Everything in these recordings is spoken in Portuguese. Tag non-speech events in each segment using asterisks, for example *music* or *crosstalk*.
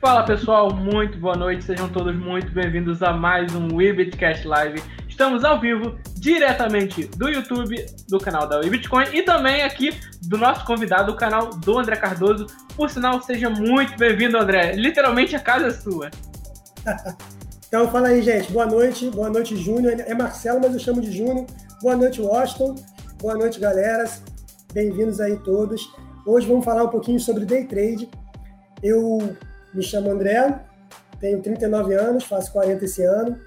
Fala pessoal, muito boa noite, sejam todos muito bem-vindos a mais um Webitcast Live. Estamos ao vivo, diretamente do YouTube, do canal da Webitcoin e também aqui do nosso convidado, o canal do André Cardoso. Por sinal, seja muito bem-vindo, André. Literalmente a casa é sua. *laughs* então, fala aí, gente. Boa noite, boa noite, Júnior. É Marcelo, mas eu chamo de Júnior. Boa noite, Washington. Boa noite, galera. Bem-vindos aí todos. Hoje vamos falar um pouquinho sobre day trade. Eu me chamo André, tenho 39 anos, faço 40 esse ano,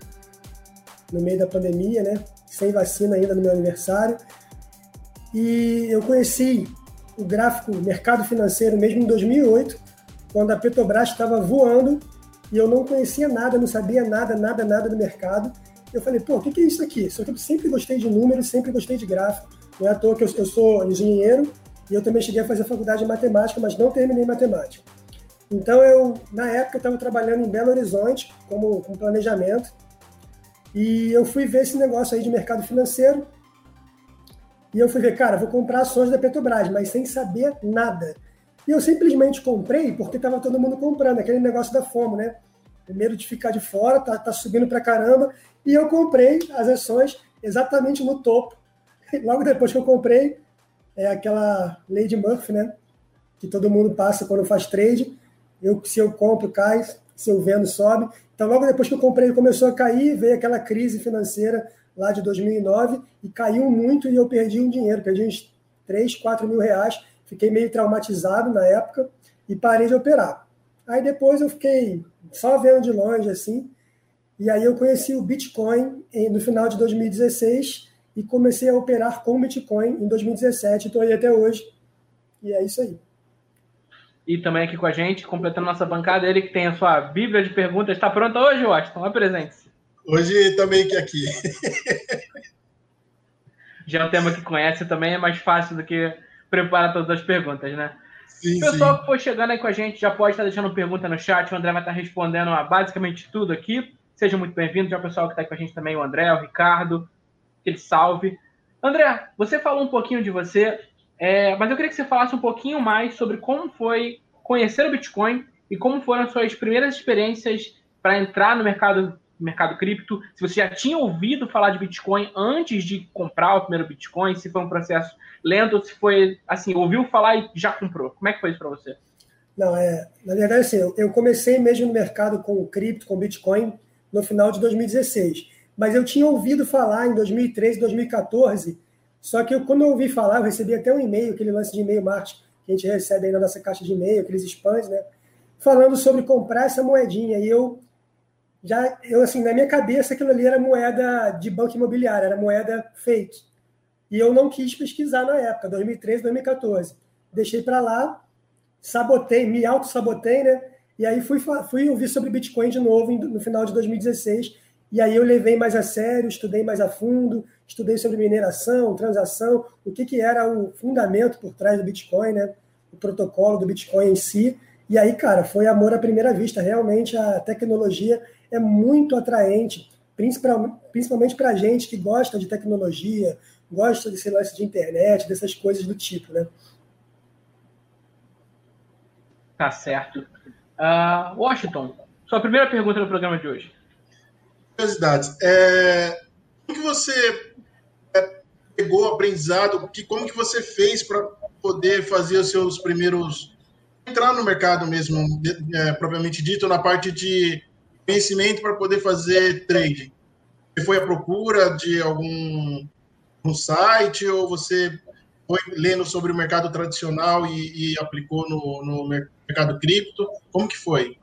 no meio da pandemia, né? Sem vacina ainda no meu aniversário. E eu conheci o gráfico mercado financeiro mesmo em 2008, quando a Petrobras estava voando e eu não conhecia nada, não sabia nada, nada, nada do mercado. Eu falei, pô, o que, que é isso aqui? Só que eu sempre gostei de números, sempre gostei de gráfico. Não é à toa que eu, eu sou engenheiro e eu também cheguei a fazer faculdade de matemática, mas não terminei matemática. Então, eu, na época, estava trabalhando em Belo Horizonte, como, com planejamento, e eu fui ver esse negócio aí de mercado financeiro, e eu fui ver, cara, vou comprar ações da Petrobras, mas sem saber nada. E eu simplesmente comprei porque estava todo mundo comprando, aquele negócio da FOMO, né? Primeiro de ficar de fora, tá, tá subindo para caramba, e eu comprei as ações exatamente no topo. *laughs* Logo depois que eu comprei, é aquela lei de Murphy, né? Que todo mundo passa quando faz trade. Eu, se eu compro, cai, se eu vendo, sobe. Então, logo depois que eu comprei, começou a cair, veio aquela crise financeira lá de 2009 e caiu muito e eu perdi um dinheiro, perdi uns 3, 4 mil reais. Fiquei meio traumatizado na época e parei de operar. Aí depois eu fiquei só vendo de longe, assim, e aí eu conheci o Bitcoin no final de 2016 e comecei a operar com Bitcoin em 2017. Estou aí até hoje. E é isso aí. E também aqui com a gente, completando nossa bancada, ele que tem a sua Bíblia de perguntas. Está pronta hoje, Washington? Apresente-se. Hoje também que aqui. *laughs* Já é um tema que conhece também, é mais fácil do que preparar todas as perguntas, né? Sim, o pessoal sim. que for chegando aí com a gente já pode estar deixando pergunta no chat. O André vai estar respondendo a basicamente tudo aqui. Seja muito bem-vindo. Já o pessoal que está com a gente também, o André, o Ricardo. Aquele salve. André, você falou um pouquinho de você é, mas eu queria que você falasse um pouquinho mais sobre como foi conhecer o Bitcoin e como foram as suas primeiras experiências para entrar no mercado, mercado cripto. Se você já tinha ouvido falar de Bitcoin antes de comprar o primeiro Bitcoin, se foi um processo lento, se foi assim, ouviu falar e já comprou. Como é que foi isso para você? Não, é, na verdade, assim, eu comecei mesmo no mercado com cripto, com Bitcoin, no final de 2016. Mas eu tinha ouvido falar em 2013, 2014 só que eu, quando eu ouvi falar, eu recebi até um e-mail, aquele lance de e-mail marketing que a gente recebe aí na nossa caixa de e-mail, aqueles spams, né? Falando sobre comprar essa moedinha. E eu já, eu assim, na minha cabeça aquilo ali era moeda de banco imobiliário, era moeda fake. E eu não quis pesquisar na época, 2013, 2014. Deixei para lá, sabotei, me auto-sabotei, né? E aí fui, fui ouvir sobre Bitcoin de novo no final de 2016 e aí eu levei mais a sério, estudei mais a fundo, estudei sobre mineração, transação, o que, que era o fundamento por trás do Bitcoin, né? o protocolo do Bitcoin em si. E aí, cara, foi amor à primeira vista. Realmente a tecnologia é muito atraente, principalmente para a gente que gosta de tecnologia, gosta desse lance de internet, dessas coisas do tipo, né? Tá certo. Uh, Washington, sua primeira pergunta no programa de hoje curiosidades. É, como que você pegou aprendizado? Que, como que você fez para poder fazer os seus primeiros entrar no mercado mesmo, é, propriamente dito, na parte de conhecimento para poder fazer trade? Você foi à procura de algum um site ou você foi lendo sobre o mercado tradicional e, e aplicou no, no mercado cripto? Como que foi?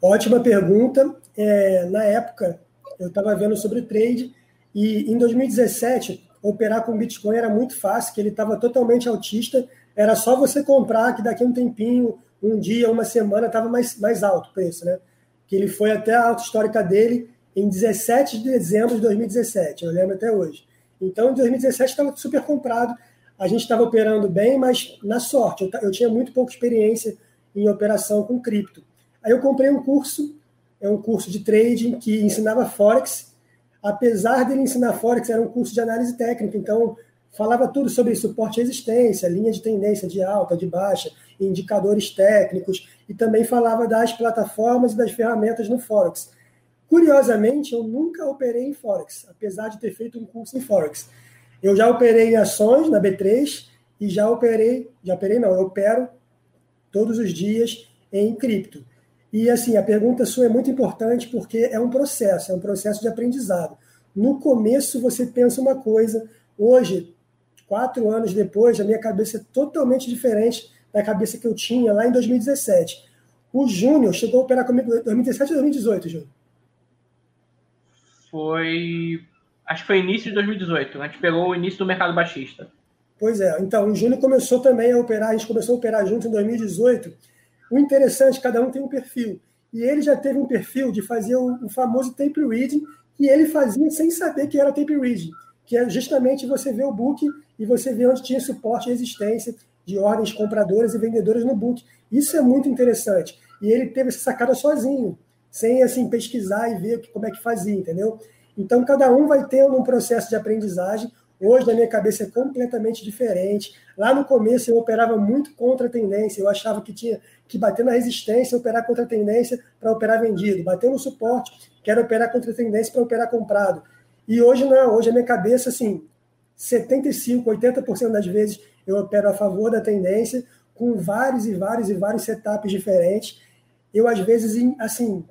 Ótima pergunta. É, na época, eu estava vendo sobre trade e em 2017, operar com Bitcoin era muito fácil, que ele estava totalmente altista. Era só você comprar, que daqui a um tempinho, um dia, uma semana, estava mais, mais alto o preço, né? Que ele foi até a alta histórica dele em 17 de dezembro de 2017, eu lembro até hoje. Então, em 2017 estava super comprado, a gente estava operando bem, mas na sorte, eu, eu tinha muito pouca experiência em operação com cripto. Aí eu comprei um curso, é um curso de trading que ensinava Forex. Apesar dele ensinar Forex, era um curso de análise técnica, então falava tudo sobre suporte e resistência, linha de tendência de alta, de baixa, indicadores técnicos, e também falava das plataformas e das ferramentas no Forex. Curiosamente, eu nunca operei em Forex, apesar de ter feito um curso em Forex. Eu já operei em ações na B3 e já operei, já operei não, eu opero todos os dias em cripto. E assim, a pergunta sua é muito importante porque é um processo, é um processo de aprendizado. No começo você pensa uma coisa, hoje, quatro anos depois, a minha cabeça é totalmente diferente da cabeça que eu tinha lá em 2017. O Júnior chegou a operar comigo em 2017 ou 2018, Júnior? Foi. Acho que foi início de 2018. A gente pegou o início do mercado baixista. Pois é. Então, o Júnior começou também a operar, a gente começou a operar junto em 2018. O interessante, cada um tem um perfil. E ele já teve um perfil de fazer o, o famoso tape reading, que ele fazia sem saber que era tape reading, que é justamente você ver o book e você ver onde tinha suporte e resistência de ordens compradoras e vendedoras no book. Isso é muito interessante. E ele teve essa sacada sozinho, sem assim pesquisar e ver como é que fazia, entendeu? Então cada um vai ter um processo de aprendizagem. Hoje na minha cabeça é completamente diferente. Lá no começo eu operava muito contra a tendência, eu achava que tinha que bater na resistência, operar contra a tendência para operar vendido, bater no suporte, quero operar contra a tendência para operar comprado. E hoje não, hoje a minha cabeça assim, 75, 80% das vezes eu opero a favor da tendência, com vários e vários e vários setups diferentes. Eu, às vezes, assim,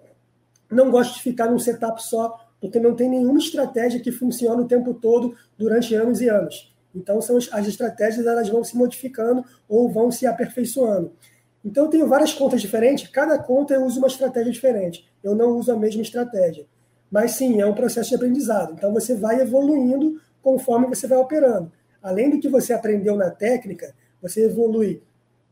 não gosto de ficar num setup só, porque não tem nenhuma estratégia que funcione o tempo todo durante anos e anos. Então, são as estratégias elas vão se modificando ou vão se aperfeiçoando. Então, eu tenho várias contas diferentes, cada conta eu uso uma estratégia diferente. Eu não uso a mesma estratégia. Mas sim, é um processo de aprendizado. Então, você vai evoluindo conforme você vai operando além do que você aprendeu na técnica, você evolui.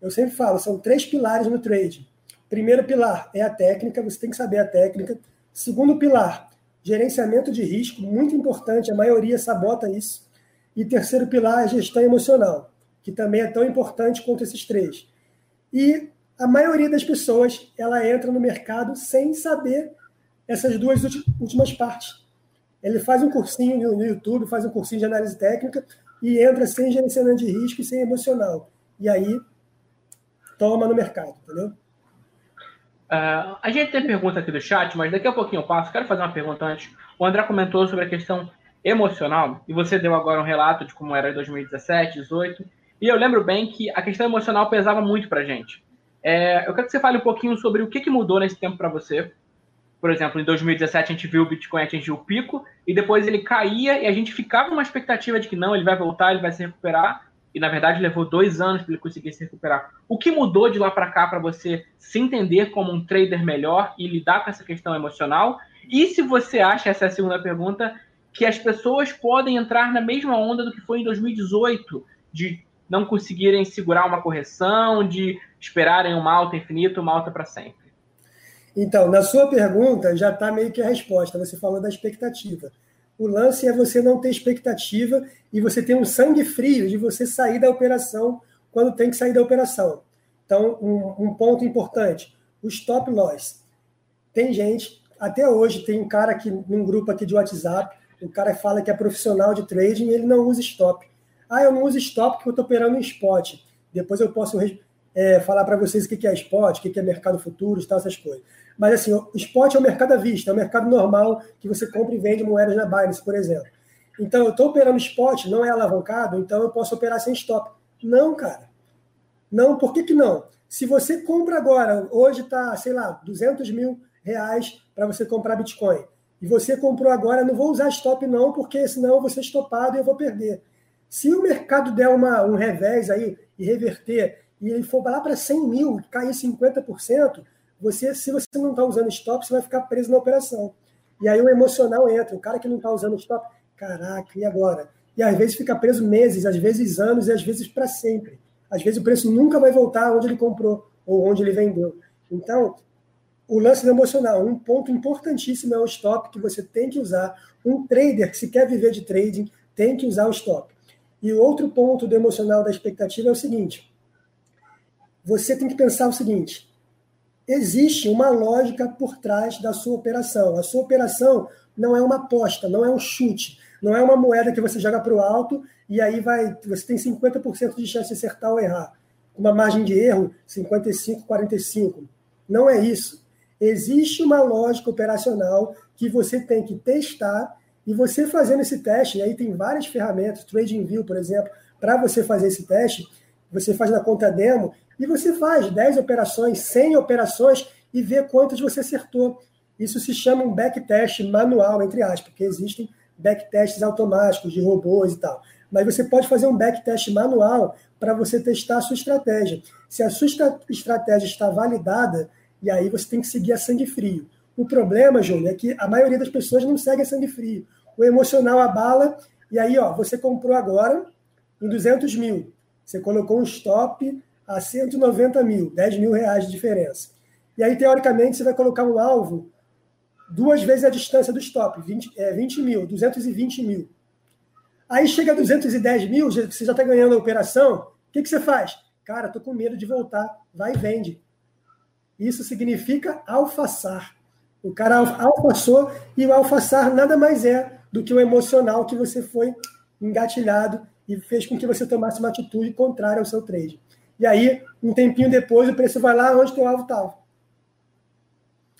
Eu sempre falo, são três pilares no trade. Primeiro pilar é a técnica, você tem que saber a técnica. Segundo pilar, gerenciamento de risco, muito importante, a maioria sabota isso. E terceiro pilar, gestão emocional, que também é tão importante quanto esses três. E a maioria das pessoas, ela entra no mercado sem saber essas duas últimas partes. Ele faz um cursinho no YouTube, faz um cursinho de análise técnica, e entra sem gerenciamento de risco e sem emocional. E aí toma no mercado, entendeu? Uh, a gente tem pergunta aqui do chat, mas daqui a pouquinho eu passo. Quero fazer uma pergunta antes. O André comentou sobre a questão emocional, e você deu agora um relato de como era em 2017, 2018. E eu lembro bem que a questão emocional pesava muito pra gente. É, eu quero que você fale um pouquinho sobre o que, que mudou nesse tempo para você, por exemplo, em 2017 a gente viu o Bitcoin atingir o pico e depois ele caía e a gente ficava numa expectativa de que não, ele vai voltar, ele vai se recuperar. E na verdade levou dois anos para ele conseguir se recuperar. O que mudou de lá para cá para você se entender como um trader melhor e lidar com essa questão emocional? E se você acha, essa é a segunda pergunta, que as pessoas podem entrar na mesma onda do que foi em 2018, de não conseguirem segurar uma correção, de esperarem uma alta infinita, uma alta para sempre? Então, na sua pergunta, já está meio que a resposta. Você falou da expectativa. O lance é você não ter expectativa e você ter um sangue frio de você sair da operação quando tem que sair da operação. Então, um, um ponto importante: o stop loss. Tem gente, até hoje, tem um cara aqui num grupo aqui de WhatsApp, o cara fala que é profissional de trading e ele não usa stop. Ah, eu não uso stop porque eu estou operando em spot. Depois eu posso é, falar para vocês o que é spot, o que é mercado futuro, tal, essas coisas. Mas assim, o spot é o mercado à vista, é o mercado normal que você compra e vende moedas na Binance, por exemplo. Então, eu estou operando spot, não é alavancado, então eu posso operar sem stop. Não, cara. Não, por que, que não? Se você compra agora, hoje está, sei lá, 200 mil reais para você comprar Bitcoin, e você comprou agora, não vou usar stop não, porque senão eu vou ser estopado e eu vou perder. Se o mercado der uma, um revés aí e reverter e ele for lá para 100 mil, cair 50%, você, se você não está usando stop, você vai ficar preso na operação. E aí o emocional entra. O cara que não está usando stop, caraca, e agora? E às vezes fica preso meses, às vezes anos e às vezes para sempre. Às vezes o preço nunca vai voltar onde ele comprou ou onde ele vendeu. Então, o lance do emocional, um ponto importantíssimo é o stop que você tem que usar. Um trader que se quer viver de trading tem que usar o stop. E o outro ponto do emocional da expectativa é o seguinte: você tem que pensar o seguinte: existe uma lógica por trás da sua operação. A sua operação não é uma aposta, não é um chute. Não é uma moeda que você joga para o alto e aí vai, você tem 50% de chance de acertar ou errar. Uma margem de erro 55, 45. Não é isso. Existe uma lógica operacional que você tem que testar e você fazendo esse teste, e aí tem várias ferramentas, TradingView, por exemplo, para você fazer esse teste, você faz na conta demo e você faz 10 operações, 100 operações e vê quantas você acertou. Isso se chama um backtest manual, entre aspas, porque existem backtests automáticos de robôs e tal. Mas você pode fazer um backtest manual para você testar a sua estratégia. Se a sua estratégia está validada, e aí você tem que seguir a sangue frio. O problema, Júnior, é que a maioria das pessoas não segue a sangue frio. O emocional abala, e aí ó, você comprou agora em 200 mil. Você colocou um stop a 190 mil, 10 mil reais de diferença. E aí, teoricamente, você vai colocar um alvo duas vezes a distância do stop, 20, é, 20 mil, 220 mil. Aí chega a 210 mil, você já está ganhando a operação, o que, que você faz? Cara, estou com medo de voltar, vai e vende. Isso significa alfaçar. O cara alfaçou e o alfaçar nada mais é do que o emocional que você foi engatilhado e fez com que você tomasse uma atitude contrária ao seu trade. E aí, um tempinho depois, o preço vai lá onde o alvo estava.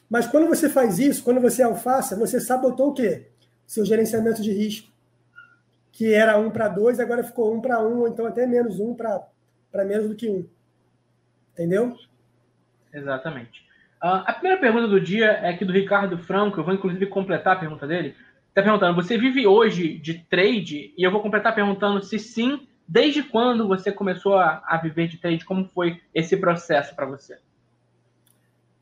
Mas quando você faz isso, quando você alfaça, você sabotou o quê? Seu gerenciamento de risco. Que era 1 para 2, agora ficou 1 para 1, ou então até menos 1 para menos do que 1. Entendeu? Exatamente. Uh, a primeira pergunta do dia é aqui do Ricardo Franco, eu vou inclusive completar a pergunta dele. Está perguntando: você vive hoje de trade? E eu vou completar perguntando se sim, desde quando você começou a, a viver de trade? Como foi esse processo para você?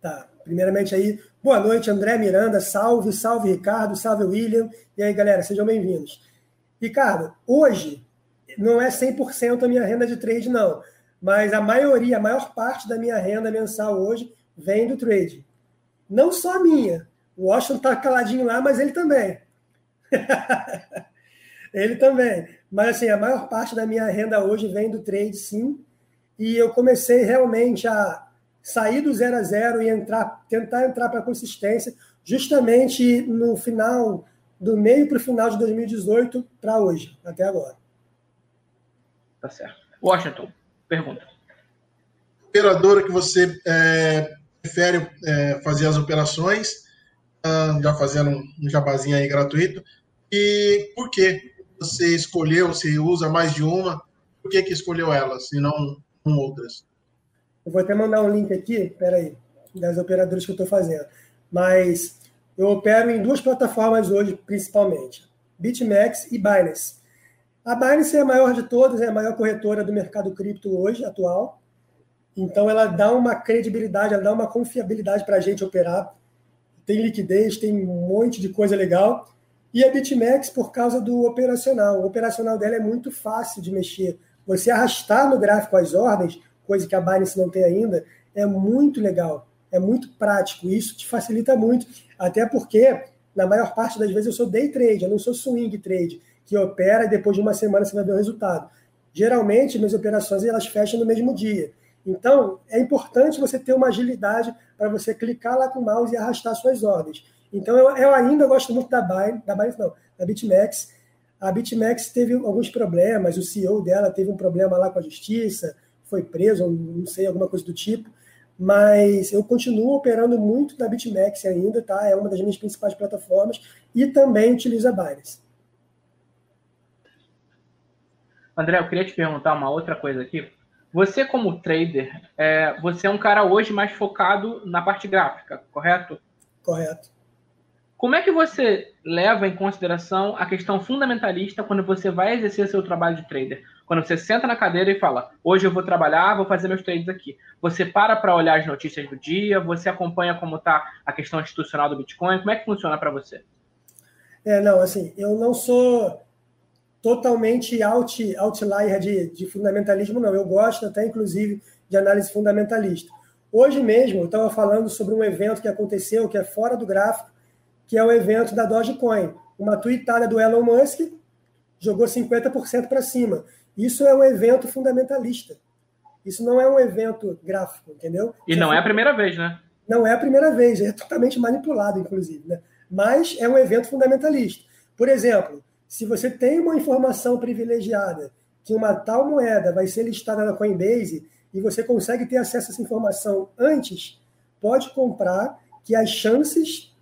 Tá. Primeiramente aí, boa noite, André Miranda, salve, salve Ricardo, salve William. E aí, galera, sejam bem-vindos. Ricardo, hoje não é 100% a minha renda de trade, não. Mas a maioria, a maior parte da minha renda mensal hoje vem do trade. Não só a minha. O Washington está caladinho lá, mas ele também. *laughs* ele também. Mas assim, a maior parte da minha renda hoje vem do trade, sim. E eu comecei realmente a sair do zero a zero e entrar, tentar entrar para a consistência, justamente no final, do meio para o final de 2018 para hoje, até agora. Tá certo. Washington, pergunta. Operadora que você é, prefere é, fazer as operações, ah, já fazendo um jabazinho aí gratuito, e por que você escolheu, se usa mais de uma, por que, que escolheu elas e não, não outras? Eu vou até mandar um link aqui, peraí, das operadoras que eu estou fazendo. Mas eu opero em duas plataformas hoje, principalmente: BitMEX e Binance. A Binance é a maior de todas, é a maior corretora do mercado cripto hoje, atual. Então, ela dá uma credibilidade, ela dá uma confiabilidade para a gente operar. Tem liquidez, tem um monte de coisa legal. E a BitMEX, por causa do operacional. O operacional dela é muito fácil de mexer. Você arrastar no gráfico as ordens, coisa que a Binance não tem ainda, é muito legal, é muito prático. Isso te facilita muito, até porque, na maior parte das vezes, eu sou day trade, eu não sou swing trade, que opera e depois de uma semana você vai ver o resultado. Geralmente, minhas operações elas fecham no mesmo dia. Então, é importante você ter uma agilidade para você clicar lá com o mouse e arrastar suas ordens. Então, eu, eu ainda gosto muito da Binance, da Binance não, da BitMEX. A BitMEX teve alguns problemas, o CEO dela teve um problema lá com a justiça, foi preso, não sei, alguma coisa do tipo. Mas eu continuo operando muito na BitMEX ainda, tá? É uma das minhas principais plataformas e também utilizo a Binance. André, eu queria te perguntar uma outra coisa aqui. Você, como trader, é, você é um cara hoje mais focado na parte gráfica, correto? Correto. Como é que você leva em consideração a questão fundamentalista quando você vai exercer seu trabalho de trader? Quando você senta na cadeira e fala, hoje eu vou trabalhar, vou fazer meus trades aqui. Você para para olhar as notícias do dia, você acompanha como está a questão institucional do Bitcoin. Como é que funciona para você? É, não, assim, eu não sou totalmente out, outlier de, de fundamentalismo, não. Eu gosto até, inclusive, de análise fundamentalista. Hoje mesmo, eu estava falando sobre um evento que aconteceu, que é fora do gráfico, que é o evento da Dogecoin. Uma tweetada do Elon Musk jogou 50% para cima. Isso é um evento fundamentalista. Isso não é um evento gráfico, entendeu? E não é a primeira vez, né? Não é a primeira vez, é totalmente manipulado, inclusive. Né? Mas é um evento fundamentalista. Por exemplo, Se você tem uma informação privilegiada que uma tal moeda vai ser listada na Coinbase e você consegue ter acesso a essa informação antes, pode comprar que as chances,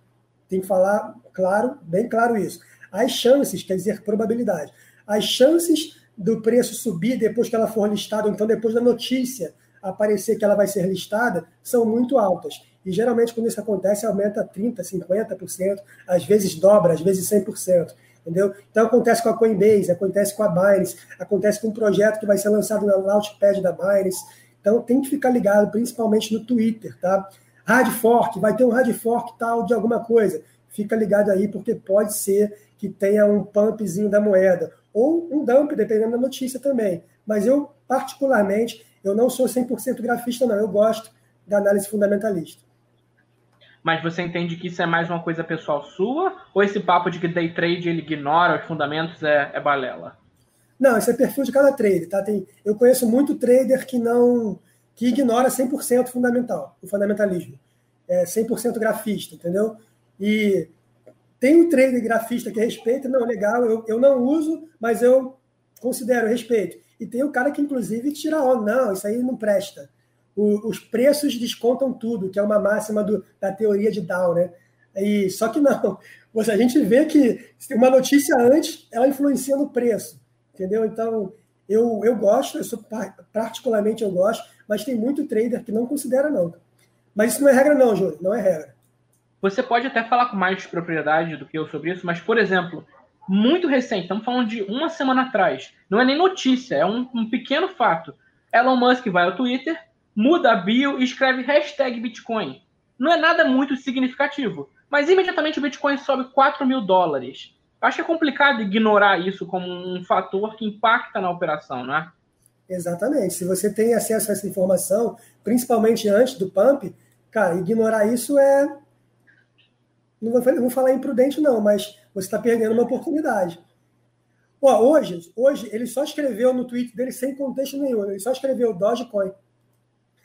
tem que falar claro, bem claro isso, as chances, quer dizer probabilidade, as chances do preço subir depois que ela for listada, então depois da notícia aparecer que ela vai ser listada, são muito altas. E geralmente, quando isso acontece, aumenta 30%, 50%, às vezes dobra, às vezes 100%. Entendeu? Então acontece com a Coinbase, acontece com a Binance, acontece com um projeto que vai ser lançado na Launchpad da Binance. Então tem que ficar ligado, principalmente no Twitter, tá? Hard fork, vai ter um hard fork tal de alguma coisa. Fica ligado aí, porque pode ser que tenha um pumpzinho da moeda. Ou um dump, dependendo da notícia também. Mas eu, particularmente, eu não sou 100% grafista, não. Eu gosto da análise fundamentalista. Mas você entende que isso é mais uma coisa pessoal sua? Ou esse papo de que day trade ele ignora os fundamentos é, é balela? Não, isso é perfil de cada trader, tá? Tem, eu conheço muito trader que não que ignora 100% fundamental, o fundamentalismo. É 100% grafista, entendeu? E tem um trader grafista que respeita, não, legal, eu, eu não uso, mas eu considero respeito. E tem o cara que, inclusive, tira onda, não, isso aí não presta o, os preços descontam tudo, que é uma máxima do, da teoria de Dow, né? E, só que não. *laughs* A gente vê que uma notícia antes, ela influencia no preço, entendeu? Então, eu, eu gosto, eu sou, particularmente eu gosto, mas tem muito trader que não considera não. Mas isso não é regra não, Júlio, não é regra. Você pode até falar com mais propriedade do que eu sobre isso, mas, por exemplo, muito recente, estamos falando de uma semana atrás, não é nem notícia, é um, um pequeno fato. Elon Musk vai ao Twitter muda a bio e escreve hashtag Bitcoin. Não é nada muito significativo, mas imediatamente o Bitcoin sobe 4 mil dólares. Acho que é complicado ignorar isso como um fator que impacta na operação, não é? Exatamente. Se você tem acesso a essa informação, principalmente antes do pump, cara, ignorar isso é. Não vou, não vou falar imprudente, não, mas você está perdendo uma oportunidade. Hoje, hoje, ele só escreveu no tweet dele sem contexto nenhum. Ele só escreveu Dogecoin.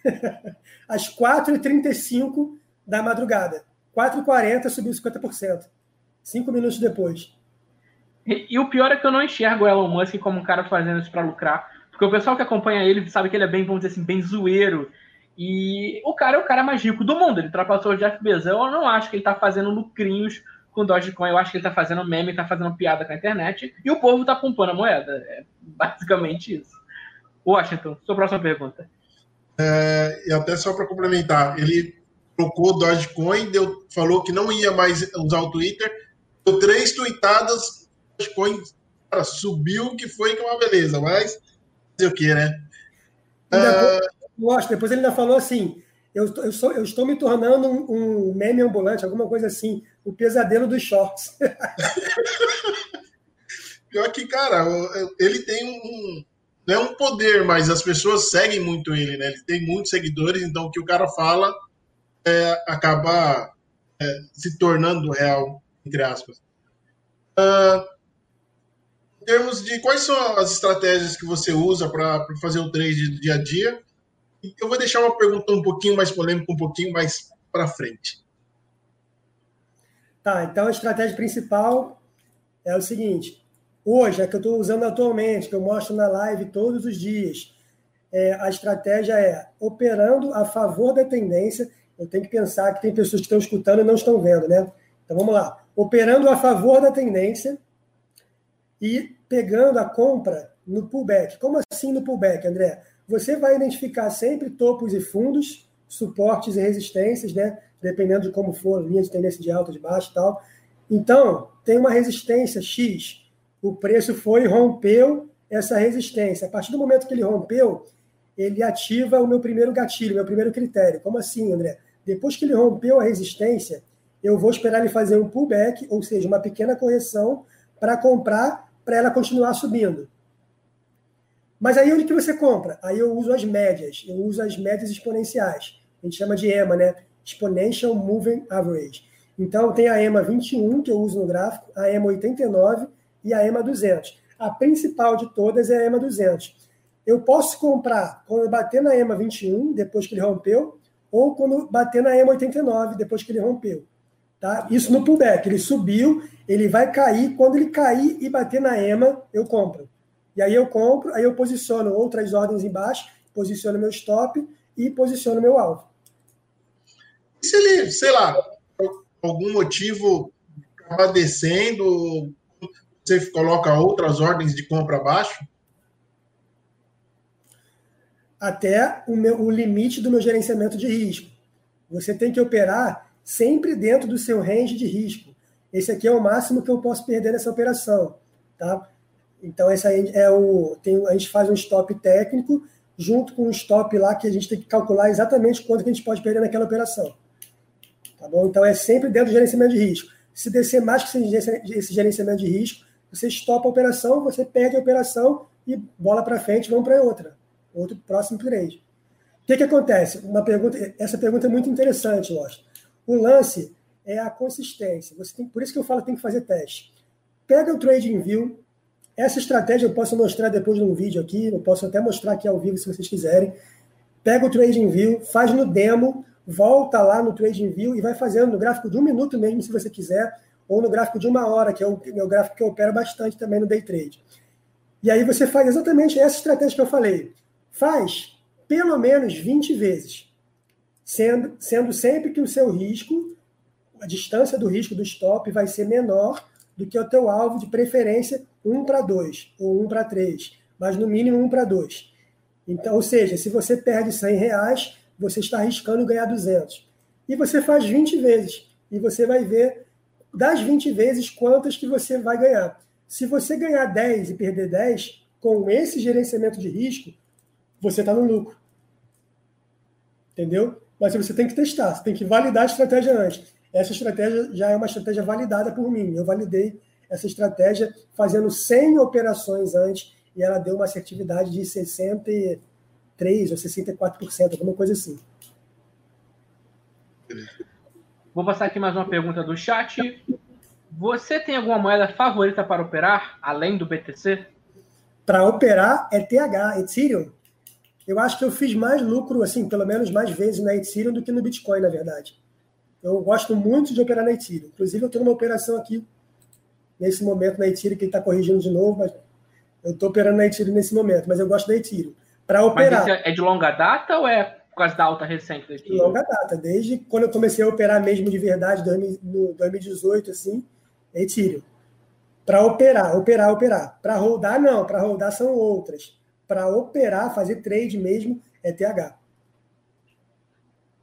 *laughs* Às 4h35 da madrugada. 4h40 subiu 50%. Cinco minutos depois. E, e, o pior é que eu não enxergo o Elon Musk como um cara fazendo isso para lucrar. Porque o pessoal que acompanha ele sabe que ele é bem, vamos dizer assim, bem zoeiro. E o cara é o cara mais rico do mundo. Ele ultrapassou o Jeff Bezos. Eu não acho que ele tá fazendo lucrinhos com Dogecoin. Eu acho que ele tá fazendo meme, tá fazendo piada com a internet. E o povo tá pumpando a moeda. É basicamente isso. Washington, sua próxima pergunta. É, e até só para complementar, ele trocou Dogecoin, deu, falou que não ia mais usar o Twitter, deu três tweetadas, Dogecoin cara, subiu, que foi que é uma beleza, mas fazer o que, né? Depois, uh... depois ele ainda falou assim, eu, eu, sou, eu estou me tornando um, um, meme ambulante, alguma coisa assim, o pesadelo dos shorts. *laughs* Pior que, cara, ele tem um, não é um poder, mas as pessoas seguem muito ele, né? Ele tem muitos seguidores, então o que o cara fala é, acaba é, se tornando real, entre aspas. Uh, em termos de quais são as estratégias que você usa para fazer o trade do dia a dia, eu vou deixar uma pergunta um pouquinho mais polêmica, um pouquinho mais para frente. Tá, então a estratégia principal é o seguinte: Hoje, a que eu estou usando atualmente, que eu mostro na live todos os dias, é, a estratégia é operando a favor da tendência. Eu tenho que pensar que tem pessoas que estão escutando e não estão vendo, né? Então vamos lá. Operando a favor da tendência e pegando a compra no pullback. Como assim no pullback, André? Você vai identificar sempre topos e fundos, suportes e resistências, né? Dependendo de como for, linha de tendência de alta, de baixo e tal. Então, tem uma resistência X o preço foi rompeu essa resistência. A partir do momento que ele rompeu, ele ativa o meu primeiro gatilho, meu primeiro critério. Como assim, André? Depois que ele rompeu a resistência, eu vou esperar ele fazer um pullback, ou seja, uma pequena correção, para comprar, para ela continuar subindo. Mas aí onde que você compra? Aí eu uso as médias, eu uso as médias exponenciais. A gente chama de EMA, né? Exponential Moving Average. Então tem a EMA 21 que eu uso no gráfico, a EMA 89 e a EMA 200. A principal de todas é a EMA 200. Eu posso comprar quando bater na EMA 21, depois que ele rompeu, ou quando bater na EMA 89, depois que ele rompeu. Tá? Isso no pullback. Ele subiu, ele vai cair. Quando ele cair e bater na EMA, eu compro. E aí eu compro, aí eu posiciono outras ordens embaixo, posiciono meu stop e posiciono meu alvo. Se ele, sei lá, por algum motivo acabar descendo, você coloca outras ordens de compra abaixo? Até o, meu, o limite do meu gerenciamento de risco. Você tem que operar sempre dentro do seu range de risco. Esse aqui é o máximo que eu posso perder nessa operação, tá? Então esse aí é o tem, a gente faz um stop técnico junto com um stop lá que a gente tem que calcular exatamente quanto que a gente pode perder naquela operação. Tá bom? Então é sempre dentro do gerenciamento de risco. Se descer mais que esse gerenciamento de risco, você stopa a operação, você perde a operação e bola para frente, vamos para outra, outro próximo trade. O que, que acontece? Uma pergunta, essa pergunta é muito interessante, Lost. O lance é a consistência. Você tem, por isso que eu falo tem que fazer teste. Pega o Trading View. Essa estratégia eu posso mostrar depois num vídeo aqui, eu posso até mostrar aqui ao vivo se vocês quiserem. Pega o Trading View, faz no demo, volta lá no Trading View e vai fazendo no gráfico de um minuto mesmo, se você quiser, ou no gráfico de uma hora, que é o meu gráfico que eu opero bastante também no Day Trade. E aí você faz exatamente essa estratégia que eu falei. Faz pelo menos 20 vezes sendo, sendo sempre que o seu risco, a distância do risco do stop vai ser menor do que o teu alvo de preferência 1 para 2 ou 1 para 3, mas no mínimo 1 para 2. Então, ou seja, se você perde 100 reais, você está arriscando ganhar 200. E você faz 20 vezes e você vai ver das 20 vezes quantas que você vai ganhar. Se você ganhar 10 e perder 10, com esse gerenciamento de risco, você está no lucro. Entendeu? Mas você tem que testar, você tem que validar a estratégia antes. Essa estratégia já é uma estratégia validada por mim. Eu validei essa estratégia fazendo 100 operações antes e ela deu uma assertividade de 63 ou 64%, alguma coisa assim. Vou passar aqui mais uma pergunta do chat. Você tem alguma moeda favorita para operar, além do BTC? Para operar é TH, Ethereum eu acho que eu fiz mais lucro, assim, pelo menos mais vezes na Ethereum do que no Bitcoin, na verdade. Eu gosto muito de operar na Ethereum. Inclusive, eu estou numa operação aqui, nesse momento, na Ethereum, que ele está corrigindo de novo, mas eu estou operando na Ethereum nesse momento, mas eu gosto da Ethereum. Para operar. Mas é de longa data ou é por causa da alta recente da Ethereum? De longa data, desde quando eu comecei a operar mesmo de verdade, no 2018, assim, Ethereum. Para operar, operar, operar. Para rodar, não. Para rodar são outras para operar, fazer trade mesmo, é TH.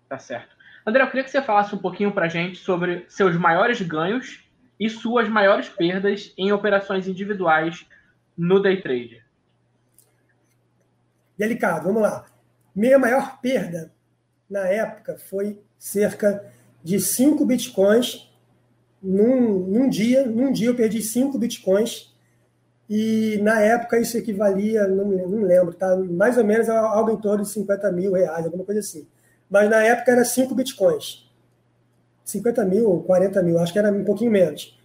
Tá certo. André, eu queria que você falasse um pouquinho para a gente sobre seus maiores ganhos e suas maiores perdas em operações individuais no day trade. Delicado, vamos lá. Minha maior perda na época foi cerca de 5 bitcoins num, num dia. Num dia eu perdi 5 bitcoins e na época isso equivalia, não, não lembro, tá? mais ou menos algo em torno de 50 mil reais, alguma coisa assim. Mas na época era 5 bitcoins. 50 mil ou 40 mil, acho que era um pouquinho menos.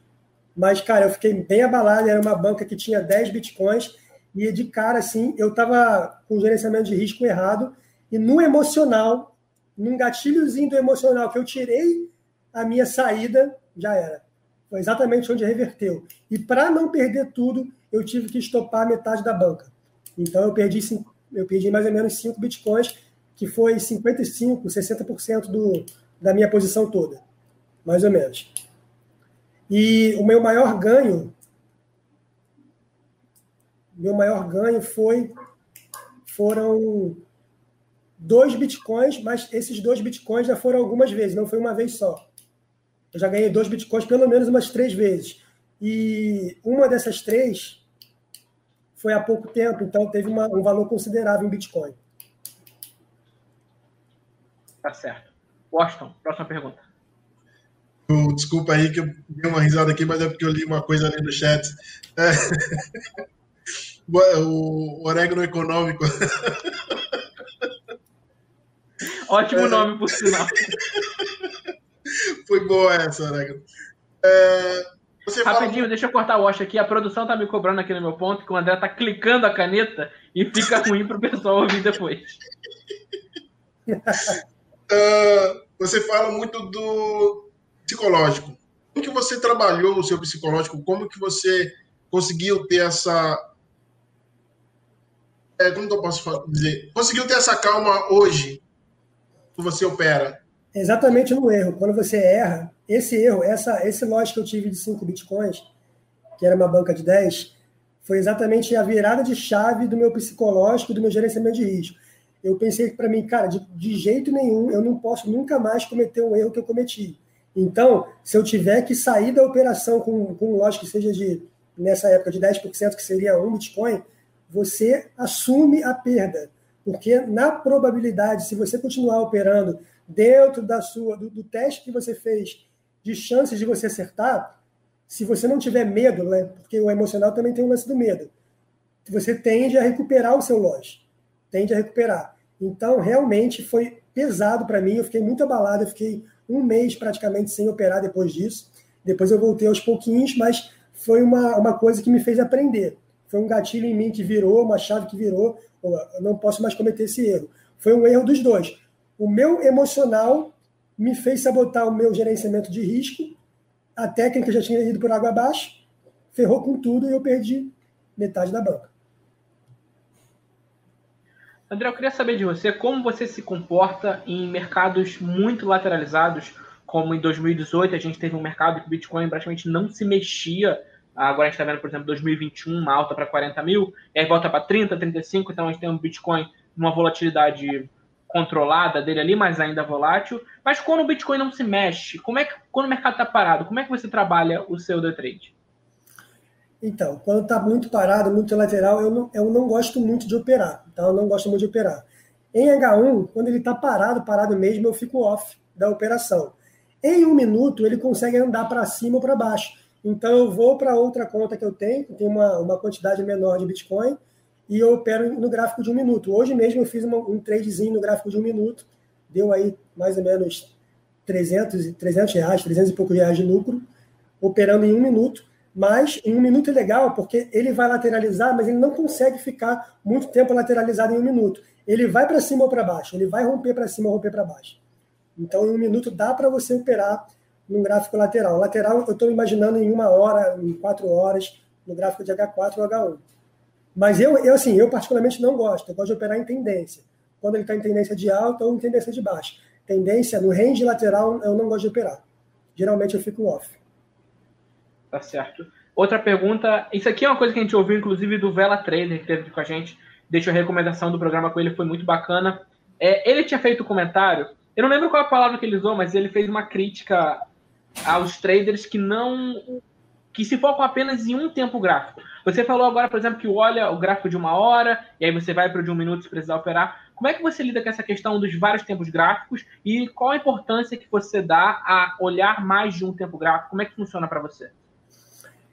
Mas, cara, eu fiquei bem abalado, era uma banca que tinha 10 bitcoins, e de cara, assim, eu estava com o gerenciamento de risco errado, e no emocional, num gatilhozinho do emocional que eu tirei a minha saída, já era. Foi exatamente onde reverteu. E para não perder tudo, eu tive que estopar metade da banca. Então eu perdi, eu perdi mais ou menos 5 bitcoins, que foi 55%, 60% do, da minha posição toda. Mais ou menos. E o meu maior ganho, meu maior ganho foi foram dois bitcoins, mas esses dois bitcoins já foram algumas vezes, não foi uma vez só. Eu já ganhei dois bitcoins pelo menos umas três vezes. E uma dessas três foi há pouco tempo, então teve uma, um valor considerável em Bitcoin. Tá certo. Washington, próxima pergunta. Desculpa aí que eu dei uma risada aqui, mas é porque eu li uma coisa ali no chat. É. *laughs* O orégano econômico. *laughs* Ótimo é. nome, por sinal. *laughs* Foi boa essa, orégano. É, você Rapidinho, fala... deixa eu cortar o Wash aqui. A produção tá me cobrando aqui no meu ponto que o André tá clicando a caneta e fica ruim pro pessoal ouvir depois. uh, *laughs* você fala muito do psicológico. Como que você trabalhou o seu psicológico? Como que você conseguiu ter essa é, como que eu posso dizer? Conseguiu ter essa calma hoje que você opera? Exatamente no erro. Quando você erra, esse erro, essa, esse lote que eu tive de 5 bitcoins, que era uma banca de 10, foi exatamente a virada de chave do meu psicológico do meu gerenciamento de risco. Eu pensei para mim, cara, de, de, jeito nenhum, eu não posso nunca mais cometer um erro que eu cometi. Então, se eu tiver que sair da operação com, com um lote que seja de, nessa época, de 10%, que seria um Bitcoin, você assume a perda. Porque na probabilidade, se você continuar operando dentro da sua do, do teste que você fez de chances de você acertar, se você não tiver medo, né, porque o emocional também tem o lance do medo, você tende a recuperar o seu loja, tende a recuperar. Então, realmente foi pesado para mim, eu fiquei muito abalado, eu fiquei um mês praticamente sem operar depois disso. Depois eu voltei aos pouquinhos, mas foi uma, uma coisa que me fez aprender. Foi um gatilho em mim que virou, uma chave que virou. Eu não posso mais cometer esse erro. Foi um erro dos dois. O meu emocional me fez sabotar o meu gerenciamento de risco. A técnica já tinha ido por água abaixo, ferrou com tudo e eu perdi metade da banca. André, eu queria saber de você como você se comporta em mercados muito lateralizados, como em 2018 a gente teve um mercado que o Bitcoin praticamente não se mexia Agora a gente está vendo, por exemplo, 2021, uma alta para 40 mil, e aí volta para 30, 35, então a gente tem um Bitcoin numa volatilidade controlada dele ali, mas ainda volátil. Mas quando o Bitcoin não se mexe, como é que quando o mercado está parado, como é que você trabalha o seu day trade? Então, quando está muito parado, muito lateral, eu não, eu não gosto muito de operar. Então, eu não gosto muito de operar. Em H1, quando ele está parado, parado mesmo, eu fico off da operação. Em um minuto, ele consegue andar para cima ou para baixo. Então eu vou para outra conta que eu tenho, que tem uma, uma quantidade menor de Bitcoin, e eu opero no gráfico de um minuto. Hoje mesmo eu fiz uma, um tradezinho no gráfico de um minuto, deu aí mais ou menos 300, 300 reais, 300 e poucos reais de lucro, operando em um minuto. Mas em um minuto é legal, porque ele vai lateralizar, mas ele não consegue ficar muito tempo lateralizado em um minuto. Ele vai para cima ou para baixo, ele vai romper para cima ou romper para baixo. Então, em um minuto dá para você operar num gráfico lateral. Lateral, eu estou imaginando em uma hora, em quatro horas, no gráfico de H4 ou H1. Mas eu, eu, assim, eu particularmente não gosto. Eu gosto de operar em tendência. Quando ele está em tendência de alta ou em tendência de baixa. Tendência, no range lateral, eu não gosto de operar. Geralmente eu fico off. Tá certo. Outra pergunta. Isso aqui é uma coisa que a gente ouviu, inclusive, do Vela Trader, que teve com a gente. Deixa a recomendação do programa com ele, foi muito bacana. É, ele tinha feito um comentário. Eu não lembro qual a palavra que ele usou, mas ele fez uma crítica aos traders que não que se focam apenas em um tempo gráfico. Você falou agora, por exemplo, que olha o gráfico de uma hora e aí você vai para o de um minuto se precisar operar. Como é que você lida com essa questão dos vários tempos gráficos e qual a importância que você dá a olhar mais de um tempo gráfico? Como é que funciona para você?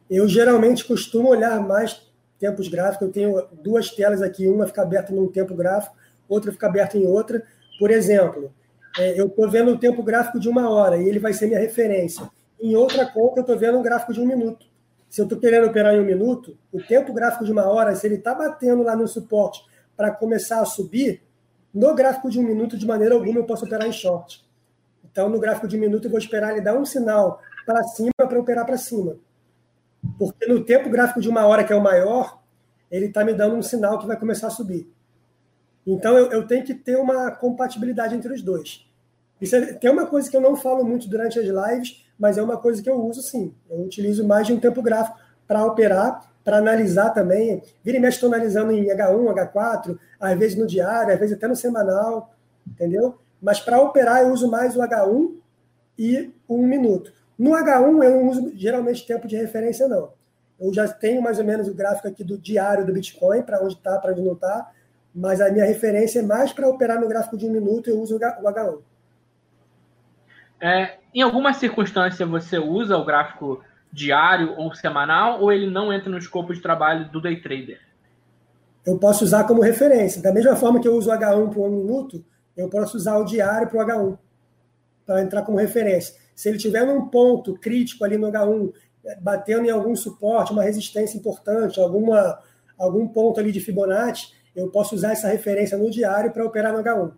Eu geralmente costumo olhar mais tempos gráficos. Eu tenho duas telas aqui, uma fica aberta num tempo gráfico, outra fica aberta em outra. Por exemplo, é, eu estou vendo o tempo gráfico de uma hora e ele vai ser minha referência. Em outra conta, eu estou vendo um gráfico de um minuto. Se eu estou querendo operar em um minuto, o tempo gráfico de uma hora, se ele está batendo lá no suporte para começar a subir, no gráfico de um minuto, de maneira alguma, eu posso operar em short. Então, no gráfico de um minuto, eu vou esperar ele dar um sinal para cima para operar para cima. Porque no tempo gráfico de uma hora, que é o maior, ele está me dando um sinal que vai começar a subir. Então eu, eu tenho que ter uma compatibilidade entre os dois. Isso é, tem uma coisa que eu não falo muito durante as lives, mas é uma coisa que eu uso sim. Eu utilizo mais de um tempo gráfico para operar, para analisar também. Vira e mexe, estou analisando em H1, H4, às vezes no diário, às vezes até no semanal, entendeu? Mas para operar eu uso mais o H1 e o 1 minuto. No H1 eu não uso geralmente tempo de referência, não. Eu já tenho mais ou menos o gráfico aqui do diário do Bitcoin, para onde está, para onde não está mas a minha referência é mais para operar no gráfico de um minuto, eu uso o H1. É, em alguma circunstância você usa o gráfico diário ou semanal, ou ele não entra no escopo de trabalho do day trader? Eu posso usar como referência. Da mesma forma que eu uso o H1 para um minuto, eu posso usar o diário para o H1, para entrar como referência. Se ele tiver num ponto crítico ali no H1, batendo em algum suporte, uma resistência importante, alguma, algum ponto ali de Fibonacci, eu posso usar essa referência no diário para operar no H1.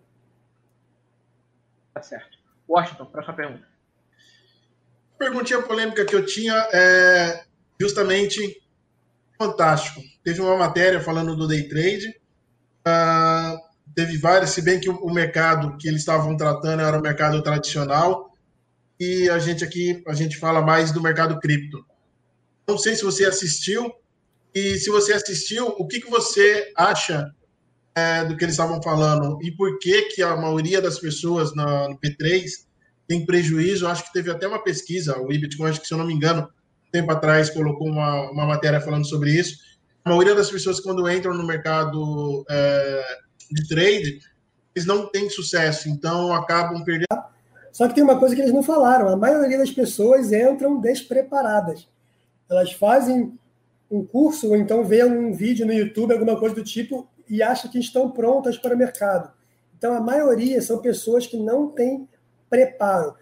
Tá certo. Washington, próxima pergunta. Perguntinha polêmica que eu tinha é justamente fantástico. Teve uma matéria falando do day trade. Uh, teve várias, se bem que o, mercado que eles estavam tratando era o mercado tradicional e a gente aqui a gente fala mais do mercado cripto. Não sei se você assistiu e se você assistiu, o que, que você acha é, do que eles estavam falando e por que que a maioria das pessoas na, no P3 tem prejuízo? Acho que teve até uma pesquisa, o Ibitcoin, acho que se eu não me engano, tempo atrás colocou uma, uma matéria falando sobre isso. A maioria das pessoas quando entram no mercado é, de trade, eles não têm sucesso, então acabam perdendo. Só que tem uma coisa que eles não falaram: a maioria das pessoas entram despreparadas. Elas fazem um curso ou então vê um vídeo no YouTube, alguma coisa do tipo, e acham que estão prontas para o mercado. Então, a maioria são pessoas que não têm preparo.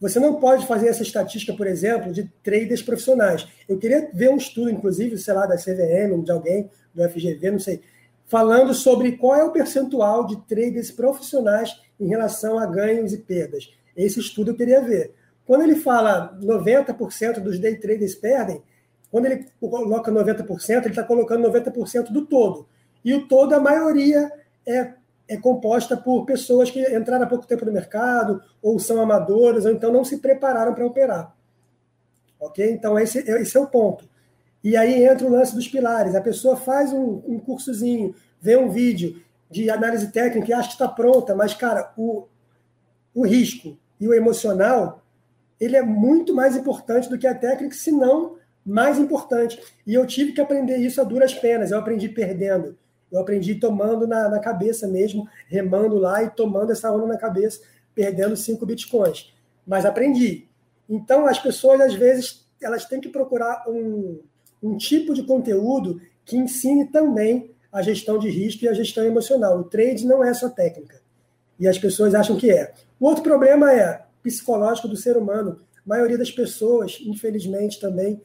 Você não pode fazer essa estatística, por exemplo, de traders profissionais. Eu queria ver um estudo, inclusive, sei lá, da CVM, de alguém, do FGV, não sei, falando sobre qual é o percentual de traders profissionais em relação a ganhos e perdas. Esse estudo eu queria ver. Quando ele fala 90% dos day traders perdem, quando ele coloca 90%, ele está colocando 90% do todo. E o todo, a maioria é, é composta por pessoas que entraram há pouco tempo no mercado, ou são amadoras, ou então não se prepararam para operar. Ok? Então, esse, esse é o ponto. E aí entra o lance dos pilares. A pessoa faz um, um cursozinho, vê um vídeo de análise técnica e acha que está pronta, mas, cara, o, o risco e o emocional, ele é muito mais importante do que a técnica, se não mais importante. E eu tive que aprender isso a duras penas. Eu aprendi perdendo. Eu aprendi tomando na, na cabeça mesmo, remando lá e tomando essa onda na cabeça, perdendo cinco bitcoins. Mas aprendi. Então, as pessoas, às vezes, elas têm que procurar um, um tipo de conteúdo que ensine também a gestão de risco e a gestão emocional. O trade não é só técnica. E as pessoas acham que é. O outro problema é psicológico do ser humano. A maioria das pessoas, infelizmente, também,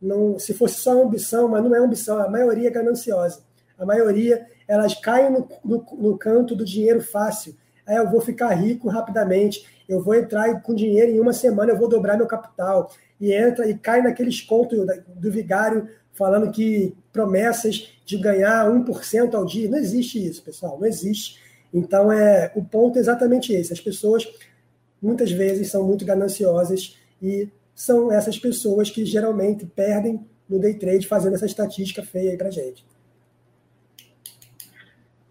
não, se fosse só ambição, mas não é ambição, a maioria é gananciosa. A maioria, elas caem no, no, no canto do dinheiro fácil. Aí eu vou ficar rico rapidamente, eu vou entrar com dinheiro em uma semana, eu vou dobrar meu capital e entra e cai naqueles contos do vigário falando que promessas de ganhar 1% ao dia. Não existe isso, pessoal, não existe. Então, é o ponto é exatamente esse. As pessoas, muitas vezes, são muito gananciosas e são essas pessoas que geralmente perdem no day trade fazendo essa estatística feia aí para gente.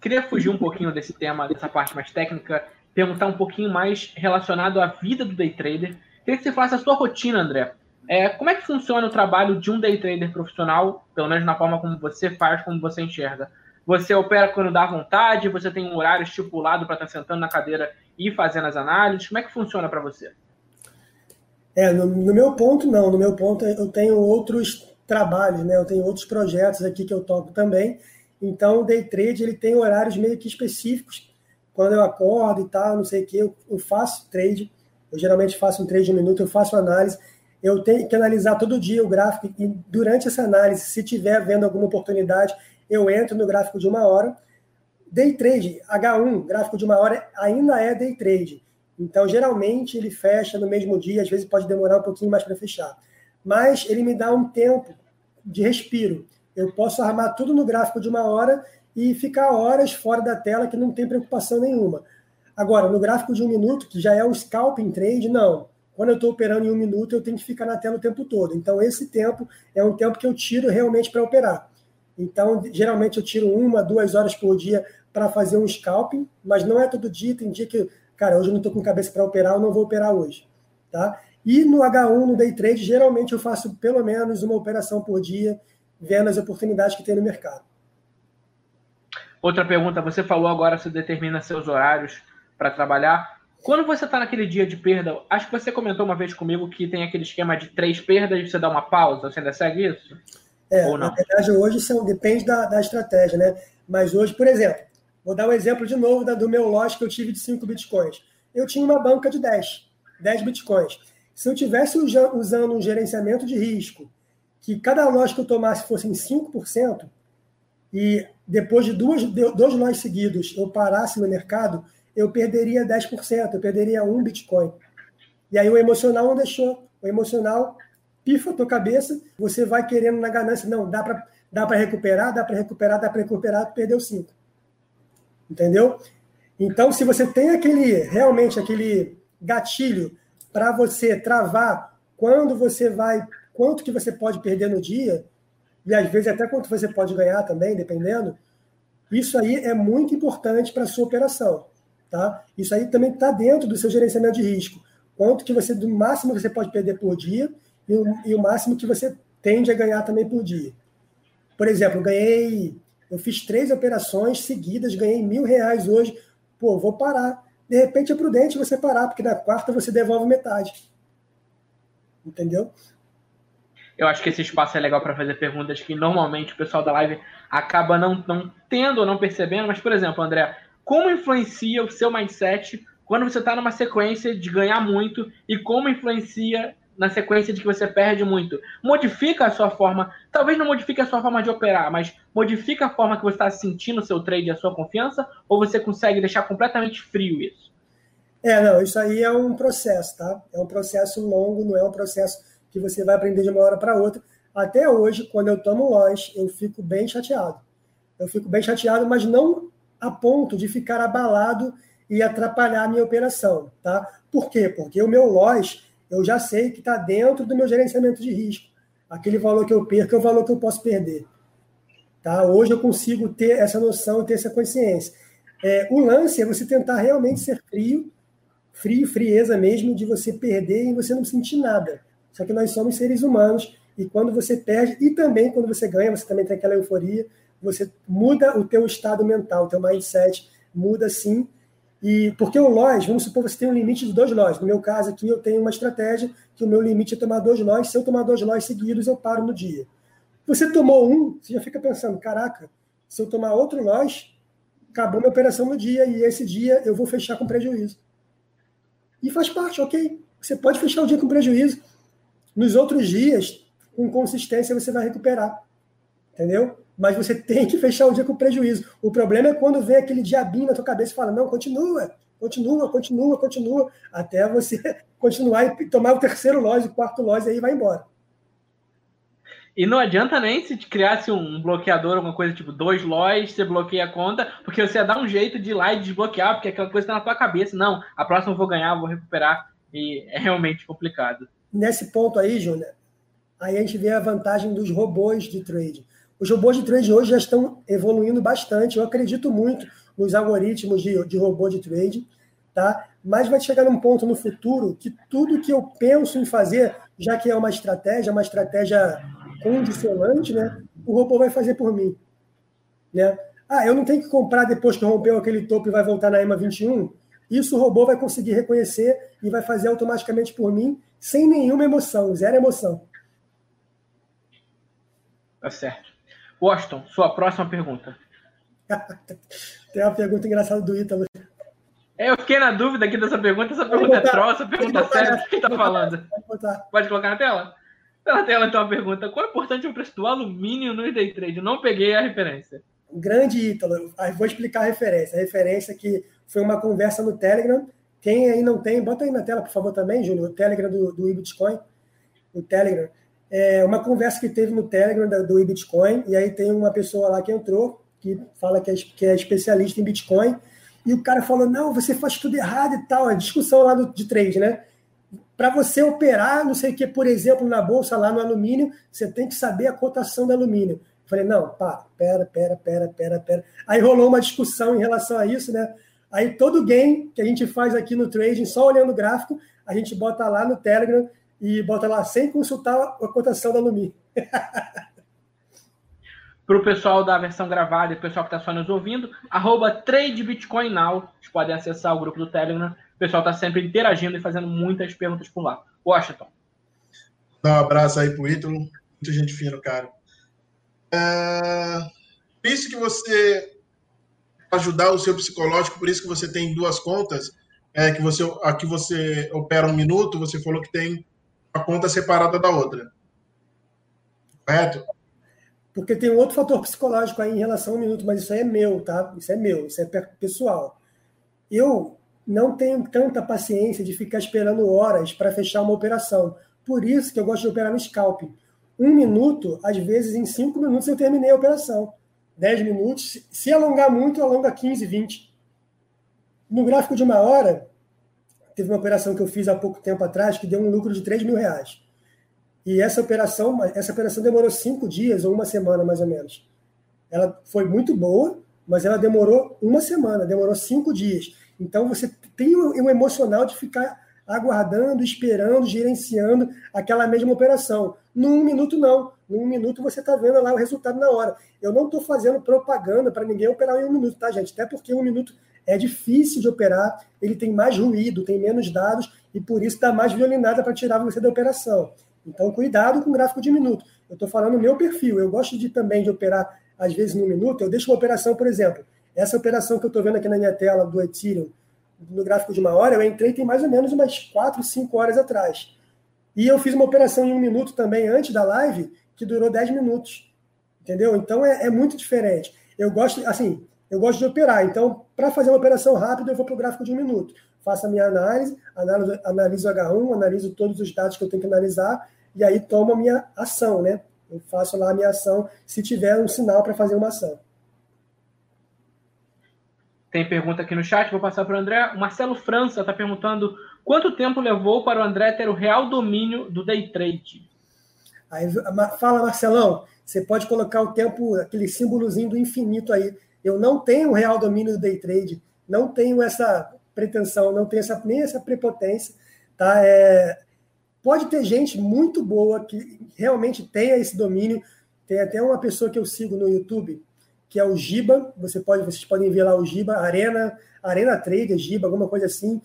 Queria fugir um pouquinho desse tema, dessa parte mais técnica, perguntar um pouquinho mais relacionado à vida do day trader Queria que você faça a sua rotina, André. É, como é que funciona o trabalho de um day trader profissional, pelo menos na forma como você faz, como você enxerga? Você opera quando dá vontade? Você tem um horário estipulado para estar tá sentando na cadeira e fazendo as análises? Como é que funciona para você? É, no, no, meu ponto, não. No meu ponto, eu tenho outros trabalhos, né? Eu tenho outros projetos aqui que eu toco também. Então, o day trade ele tem horários meio que específicos. Quando eu acordo e tal, não sei o que, eu, eu faço trade eu geralmente faço um trade de um minuto, eu faço análise. Eu tenho que analisar todo dia o gráfico e durante essa análise, se tiver vendo alguma oportunidade, eu entro no gráfico de uma hora. Day trade, H1, gráfico de uma hora, ainda é day trade. Então, geralmente, ele fecha no mesmo dia, às vezes pode demorar um pouquinho mais para fechar. Mas ele me dá um tempo de respiro. Eu posso armar tudo no gráfico de uma hora e ficar horas fora da tela que não tem preocupação nenhuma. Agora, no gráfico de um minuto, que já é o scalping trade, não. Quando eu estou operando em um minuto, eu tenho que ficar na tela o tempo todo. Então, esse tempo é um tempo que eu tiro realmente para operar. Então, geralmente eu tiro uma, duas horas por dia para fazer um scalping, mas não é todo dia. Tem dia que, cara, hoje eu não estou com cabeça para operar, eu não vou operar hoje. Tá? E no H1, no day trade, geralmente eu faço pelo menos uma operação por dia, vendo as oportunidades que tem no mercado. Outra pergunta, você falou agora, você determina seus horários para trabalhar. Quando você está naquele dia de perda, acho que você comentou uma vez comigo que tem aquele esquema de três perdas e você dá uma pausa. Você ainda segue isso? É, Ou não? na verdade, hoje são, depende da, da estratégia, né? Mas hoje, por exemplo, vou dar um exemplo de novo da, do meu lote que eu tive de 5 bitcoins. Eu tinha uma banca de 10, 10 bitcoins. Se eu tivesse usando um gerenciamento de risco, que cada lote que eu tomasse fosse em 5%, e depois de duas, dois lotes seguidos eu parasse no mercado, eu perderia 10%, eu perderia um Bitcoin. E aí o emocional não deixou o emocional pifa a tua cabeça, você vai querendo na ganância, não, dá para dá recuperar, dá para recuperar, dá para recuperar, perdeu cinco. Entendeu? Então, se você tem aquele realmente aquele gatilho para você travar quando você vai, quanto que você pode perder no dia, e às vezes até quanto você pode ganhar também, dependendo, isso aí é muito importante para a sua operação. Tá? Isso aí também está dentro do seu gerenciamento de risco. Quanto que você, do máximo que você pode perder por dia e o, e o máximo que você tende a ganhar também por dia. Por exemplo, eu ganhei, eu fiz três operações seguidas, ganhei mil reais hoje. Pô, vou parar. De repente é prudente você parar, porque na quarta você devolve metade. Entendeu? Eu acho que esse espaço é legal para fazer perguntas que normalmente o pessoal da live acaba não, não tendo ou não percebendo. Mas, por exemplo, André, como influencia o seu mindset quando você está numa sequência de ganhar muito e como influencia na sequência de que você perde muito. Modifica a sua forma, talvez não modifique a sua forma de operar, mas modifica a forma que você está sentindo o seu trade e a sua confiança, ou você consegue deixar completamente frio isso? É, não, isso aí é um processo, tá? É um processo longo, não é um processo que você vai aprender de uma hora para outra. Até hoje, quando eu tomo loja, eu fico bem chateado. Eu fico bem chateado, mas não a ponto de ficar abalado e atrapalhar a minha operação, tá? Por quê? Porque o meu loss, eu já sei que está dentro do meu gerenciamento de risco. Aquele valor que eu perco é o valor que eu posso perder. Tá? Hoje eu consigo ter essa noção, ter essa consciência. É, o lance é você tentar realmente ser frio, frio, frieza mesmo, de você perder e você não sentir nada. Só que nós somos seres humanos e quando você perde, e também quando você ganha, você também tem aquela euforia, você muda o teu estado mental, o teu mindset muda sim, e porque o loss, vamos supor você tem um limite de dois loss. No meu caso aqui, eu tenho uma estratégia que o meu limite é tomar dois loss. Se eu tomar dois loss seguidos, eu paro no dia. Você tomou um, você já fica pensando, caraca, se eu tomar outro loss, acabou minha operação no dia e esse dia eu vou fechar com prejuízo. E faz parte, ok. Você pode fechar o dia com prejuízo. Nos outros dias, com consistência, você vai recuperar. Entendeu? mas você *laughs* tem que fechar o dia com prejuízo. O problema é quando vem aquele diabinho na tua cabeça e fala: não, continua, continua, continua, continua, até você *laughs* continuar e tomar o terceiro loja, o quarto loja e aí vai embora. E não adianta nem se criasse um bloqueador, alguma coisa tipo dois lojas, você bloqueia a conta, porque você ia dar um jeito de ir lá e desbloquear, porque aquela coisa está na tua cabeça. Não, a próxima eu vou ganhar, vou recuperar. E é realmente complicado. Nesse ponto aí, Júnior, aí a gente vê a vantagem dos robôs de trade. Os robôs de trade hoje já estão evoluindo bastante. Eu acredito muito nos algoritmos de, de robô de trade, tá? Mas vai chegar num ponto no futuro que tudo que eu penso em fazer, já que é uma estratégia, uma estratégia condicionante, né? O robô vai fazer por mim, né? Ah, eu não tenho que comprar depois que rompeu aquele topo e vai voltar na EMA 21. Isso o robô vai conseguir reconhecer e vai fazer automaticamente por mim, sem nenhuma emoção, zero emoção. Tá certo. Washington, sua próxima pergunta. *laughs* Tem uma pergunta engraçada do Ítalo. É, eu fiquei na dúvida aqui dessa pergunta. Essa pergunta é troll, essa pergunta é séria. Quem está falando? Pode colocar na tela? Tá na tela, então, a pergunta. Qual é o importante o preço do alumínio no day trade? Não peguei a referência. Grande Ítalo. Vou explicar a referência. A referência que foi uma conversa no Telegram. Quem aí não tem, bota aí na tela, por favor, também, Júnior, o Telegram do, do Bitcoin. O Telegram é, uma conversa que teve no Telegram do Bitcoin, e aí tem uma pessoa lá que entrou, que fala que é, que é especialista em Bitcoin, e o cara falou: não, você faz tudo errado e tal. A discussão lá do, de trade, né? Para você operar, não sei o que, por exemplo, na bolsa lá no alumínio, você tem que saber a cotação do alumínio. Eu falei, não, pá, pera, pera, pera, pera, pera. Aí rolou uma discussão em relação a isso, né? Aí todo game que a gente faz aqui no trading, só olhando o gráfico, a gente bota lá no Telegram e bota lá sem consultar a cotação da Lumi. *laughs* Para o pessoal da versão gravada e o pessoal que está só nos ouvindo, arroba Trade Bitcoin Now. Vocês podem acessar o grupo do Telegram. O pessoal está sempre interagindo e fazendo muitas perguntas por lá. Washington. Dá um abraço aí pro Ítalo. Muita gente fina, cara. É... Por isso que você ajudar o seu psicológico, por isso que você tem duas contas, é que você aqui você opera um minuto, você falou que tem a conta separada da outra. Correto? Porque tem outro fator psicológico aí em relação ao minuto, mas isso aí é meu, tá? Isso é meu, isso é pessoal. Eu não tenho tanta paciência de ficar esperando horas para fechar uma operação. por isso que eu gosto de operar no scalping. Um minuto, às vezes em cinco minutos eu terminei a operação. Dez minutos, se alongar muito, alonga 15, 20. No gráfico de uma hora, teve uma operação que eu fiz há pouco tempo atrás que deu um lucro de 3 mil reais. E essa operação, essa operação demorou cinco dias ou uma semana, mais ou menos. Ela foi muito boa, mas ela demorou uma semana, demorou cinco dias. Então você tem o emocional de ficar aguardando, esperando, gerenciando aquela mesma operação. Num minuto, não. Num minuto você está vendo lá o resultado na hora. Eu não estou fazendo propaganda para ninguém operar em um minuto, tá, gente? Até porque um minuto é difícil de operar, ele tem mais ruído, tem menos dados e por isso dá mais violinada para tirar você da operação. Então, cuidado com o gráfico de minuto. Eu estou falando no meu perfil. Eu gosto de também de operar, às vezes, no minuto. Eu deixo uma operação, por exemplo, essa operação que eu estou vendo aqui na minha tela do Ethereum, no gráfico de uma hora, eu entrei tem mais ou menos umas 4, 5 horas atrás. E eu fiz uma operação em um minuto também, antes da live, que durou 10 minutos. Entendeu? Então é, é muito diferente. Eu gosto, assim, eu gosto de operar. Então, para fazer uma operação rápida, eu vou para o gráfico de um minuto. Faço a minha análise, analiso, analiso o H1, analiso todos os dados que eu tenho que analisar, e aí tomo a minha ação, né? Eu faço lá a minha ação se tiver um sinal para fazer uma ação. Tem pergunta aqui no chat, vou passar para o André. O Marcelo França está perguntando quanto tempo levou para o André ter o real domínio do day trade? Aí, fala, Marcelão, você pode colocar o tempo, aquele símbolozinho do infinito aí. Eu não tenho o real domínio do day trade, não tenho essa pretensão, não tenho essa, nem essa prepotência. Tá? É, pode ter gente muito boa que realmente tenha esse domínio. Tem até uma pessoa que eu sigo no YouTube, que é o Giba. Você pode, vocês podem ver lá o Giba, Arena, Arena Trader, Giba, alguma coisa assim.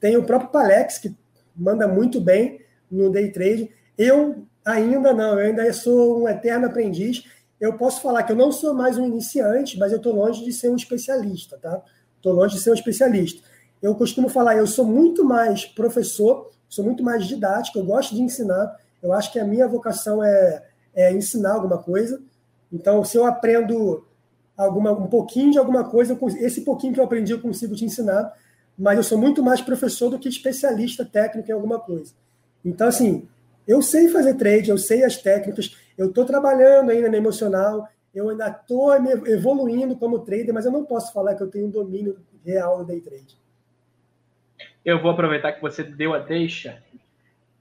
Tem o próprio Palex, que manda muito bem no day trade. Eu ainda não, eu ainda sou um eterno aprendiz. Eu posso falar que eu não sou mais um iniciante, mas eu estou longe de ser um especialista, tá? Estou longe de ser um especialista. Eu costumo falar, eu sou muito mais professor, sou muito mais didático, eu gosto de ensinar. Eu acho que a minha vocação é, é ensinar alguma coisa. Então, se eu aprendo alguma, um pouquinho de alguma coisa, esse pouquinho que eu aprendi eu consigo te ensinar, mas eu sou muito mais professor do que especialista técnico em alguma coisa. Então, assim, eu sei fazer trade, eu sei as técnicas, eu estou trabalhando ainda no emocional, eu ainda estou evoluindo como trader, mas eu não posso falar que eu tenho um domínio real do day trade. Eu vou aproveitar que você deu a deixa.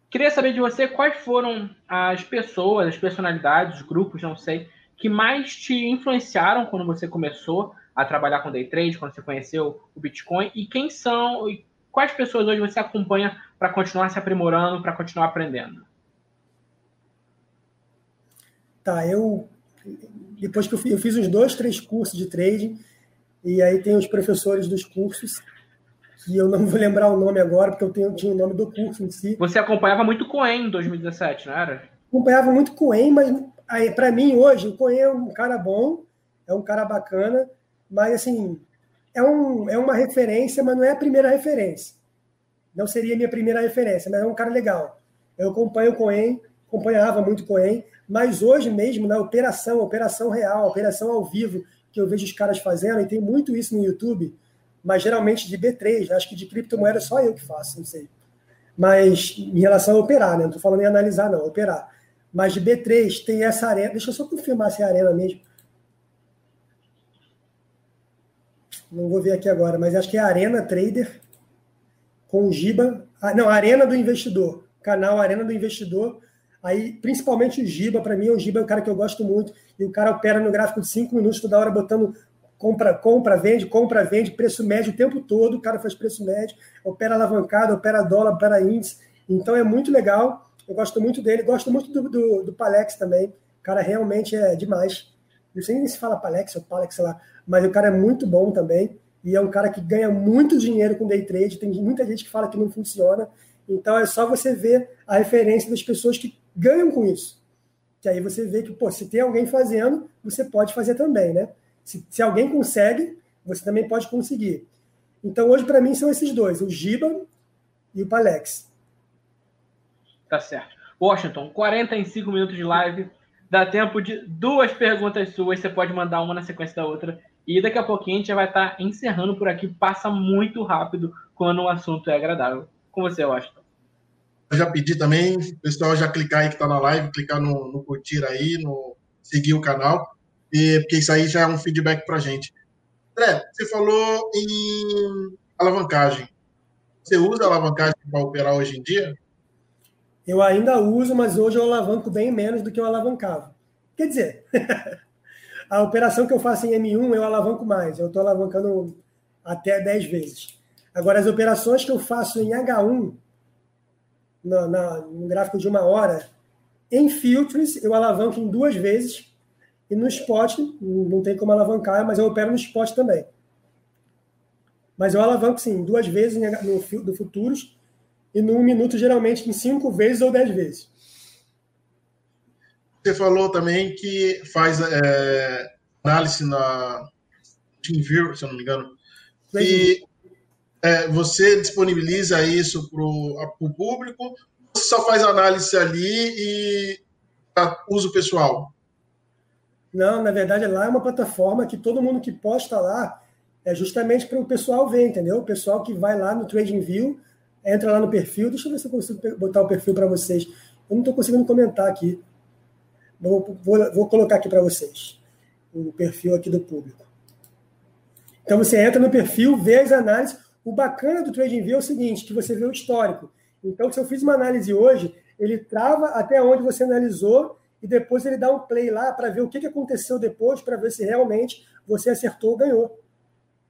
Queria saber de você quais foram as pessoas, as personalidades, os grupos, não sei, que mais te influenciaram quando você começou a trabalhar com day trade, quando você conheceu o Bitcoin, e quem são, e quais pessoas hoje você acompanha para continuar se aprimorando, para continuar aprendendo? Tá, eu depois que eu fiz, eu fiz uns dois, três cursos de trading, e aí tem os professores dos cursos, que eu não *laughs* vou lembrar o nome agora, porque eu tenho, tinha o nome do curso em si. Você acompanhava muito Coen em 2017, não era? Acompanhava muito Coen, mas aí para mim hoje, o Coen é um cara bom, é um cara bacana, mas assim, é, um, é uma referência, mas não é a primeira referência. Não seria minha primeira referência, mas é um cara legal. Eu acompanho o Coen, acompanhava muito o Coen, mas hoje mesmo, na operação, operação real, operação ao vivo, que eu vejo os caras fazendo, e tem muito isso no YouTube, mas geralmente de B3, acho que de criptomoeda só eu que faço, não sei. Mas em relação a operar, né? Não estou falando em analisar, não, operar. Mas de B3 tem essa arena. Deixa eu só confirmar se é arena mesmo. Não vou ver aqui agora, mas acho que é Arena Trader com o Giba. Ah, não, Arena do Investidor. Canal Arena do Investidor. Aí, principalmente o Giba, para mim, o Giba é um cara que eu gosto muito. E o cara opera no gráfico de 5 minutos, toda hora botando compra, compra, vende, compra, vende, preço médio o tempo todo, o cara faz preço médio, opera alavancado, opera dólar, opera índice. Então é muito legal. Eu gosto muito dele, gosto muito do, do, do Palex também. O cara realmente é demais. Não sei nem se fala Palex ou Palex, sei lá, mas o cara é muito bom também. E é um cara que ganha muito dinheiro com day trade. Tem muita gente que fala que não funciona. Então é só você ver a referência das pessoas que ganham com isso. Que aí você vê que, pô, se tem alguém fazendo, você pode fazer também, né? Se, se alguém consegue, você também pode conseguir. Então, hoje, para mim, são esses dois, o Giba e o Palex. Tá certo. Washington, 45 minutos de live. Dá tempo de duas perguntas suas. Você pode mandar uma na sequência da outra. E daqui a pouquinho a gente já vai estar tá encerrando por aqui. Passa muito rápido quando o assunto é agradável. Com você, Washington. Eu já pedi também, pessoal já clicar aí que está na live, clicar no, no, curtir aí, no seguir o canal, e, porque isso aí já é um feedback para gente. André, você falou em alavancagem. Você usa alavancagem para operar hoje em dia? Eu ainda uso, mas hoje eu alavanco bem menos do que eu alavancava. Quer dizer, *laughs* a operação que eu faço em M1 eu alavanco mais, eu estou alavancando até 10 vezes. Agora, as operações que eu faço em H1, no, no gráfico de uma hora, em filtros eu alavanco em duas vezes, e no spot não tem como alavancar, mas eu opero no spot também. Mas eu alavanco sim, duas vezes no, no futuros e no minuto, geralmente, em cinco vezes ou dez vezes. Você falou também que faz é, análise na TeamViewer, se eu não me engano. E é, você disponibiliza isso para o público? Você só faz análise ali e para uso pessoal? Não, na verdade, lá é uma plataforma que todo mundo que posta lá é justamente para o pessoal ver, entendeu? O pessoal que vai lá no TradingView entra lá no perfil. Deixa eu ver se eu consigo botar o perfil para vocês. Eu não estou conseguindo comentar aqui. Vou, vou, vou colocar aqui para vocês o perfil aqui do público. Então você entra no perfil, vê as análises. O bacana do TradingView é o seguinte, que você vê o histórico. Então, se eu fiz uma análise hoje, ele trava até onde você analisou e depois ele dá um play lá para ver o que aconteceu depois, para ver se realmente você acertou ou ganhou.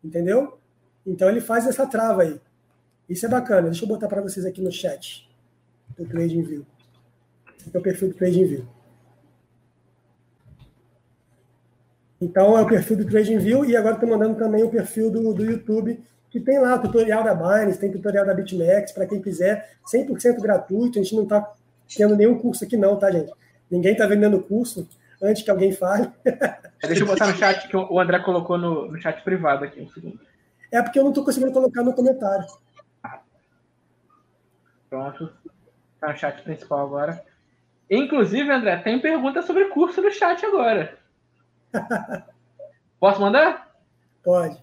Entendeu? Então ele faz essa trava aí. Isso é bacana. Deixa eu botar para vocês aqui no chat do TradingView. Esse é o perfil do TradingView. Então é o perfil do TradingView e agora estou mandando também o perfil do, do YouTube, que tem lá tutorial da Binance, tem tutorial da BitMEX, para quem quiser, 100% gratuito. A gente não está tendo nenhum curso aqui não, tá, gente? Ninguém está vendendo curso antes que alguém fale. *laughs* Deixa eu botar no chat que o André colocou no, no chat privado aqui, um segundo. É porque eu não estou conseguindo colocar no comentário. Pronto. Tá no chat principal agora. Inclusive, André, tem pergunta sobre curso no chat agora. *laughs* Posso mandar? Pode.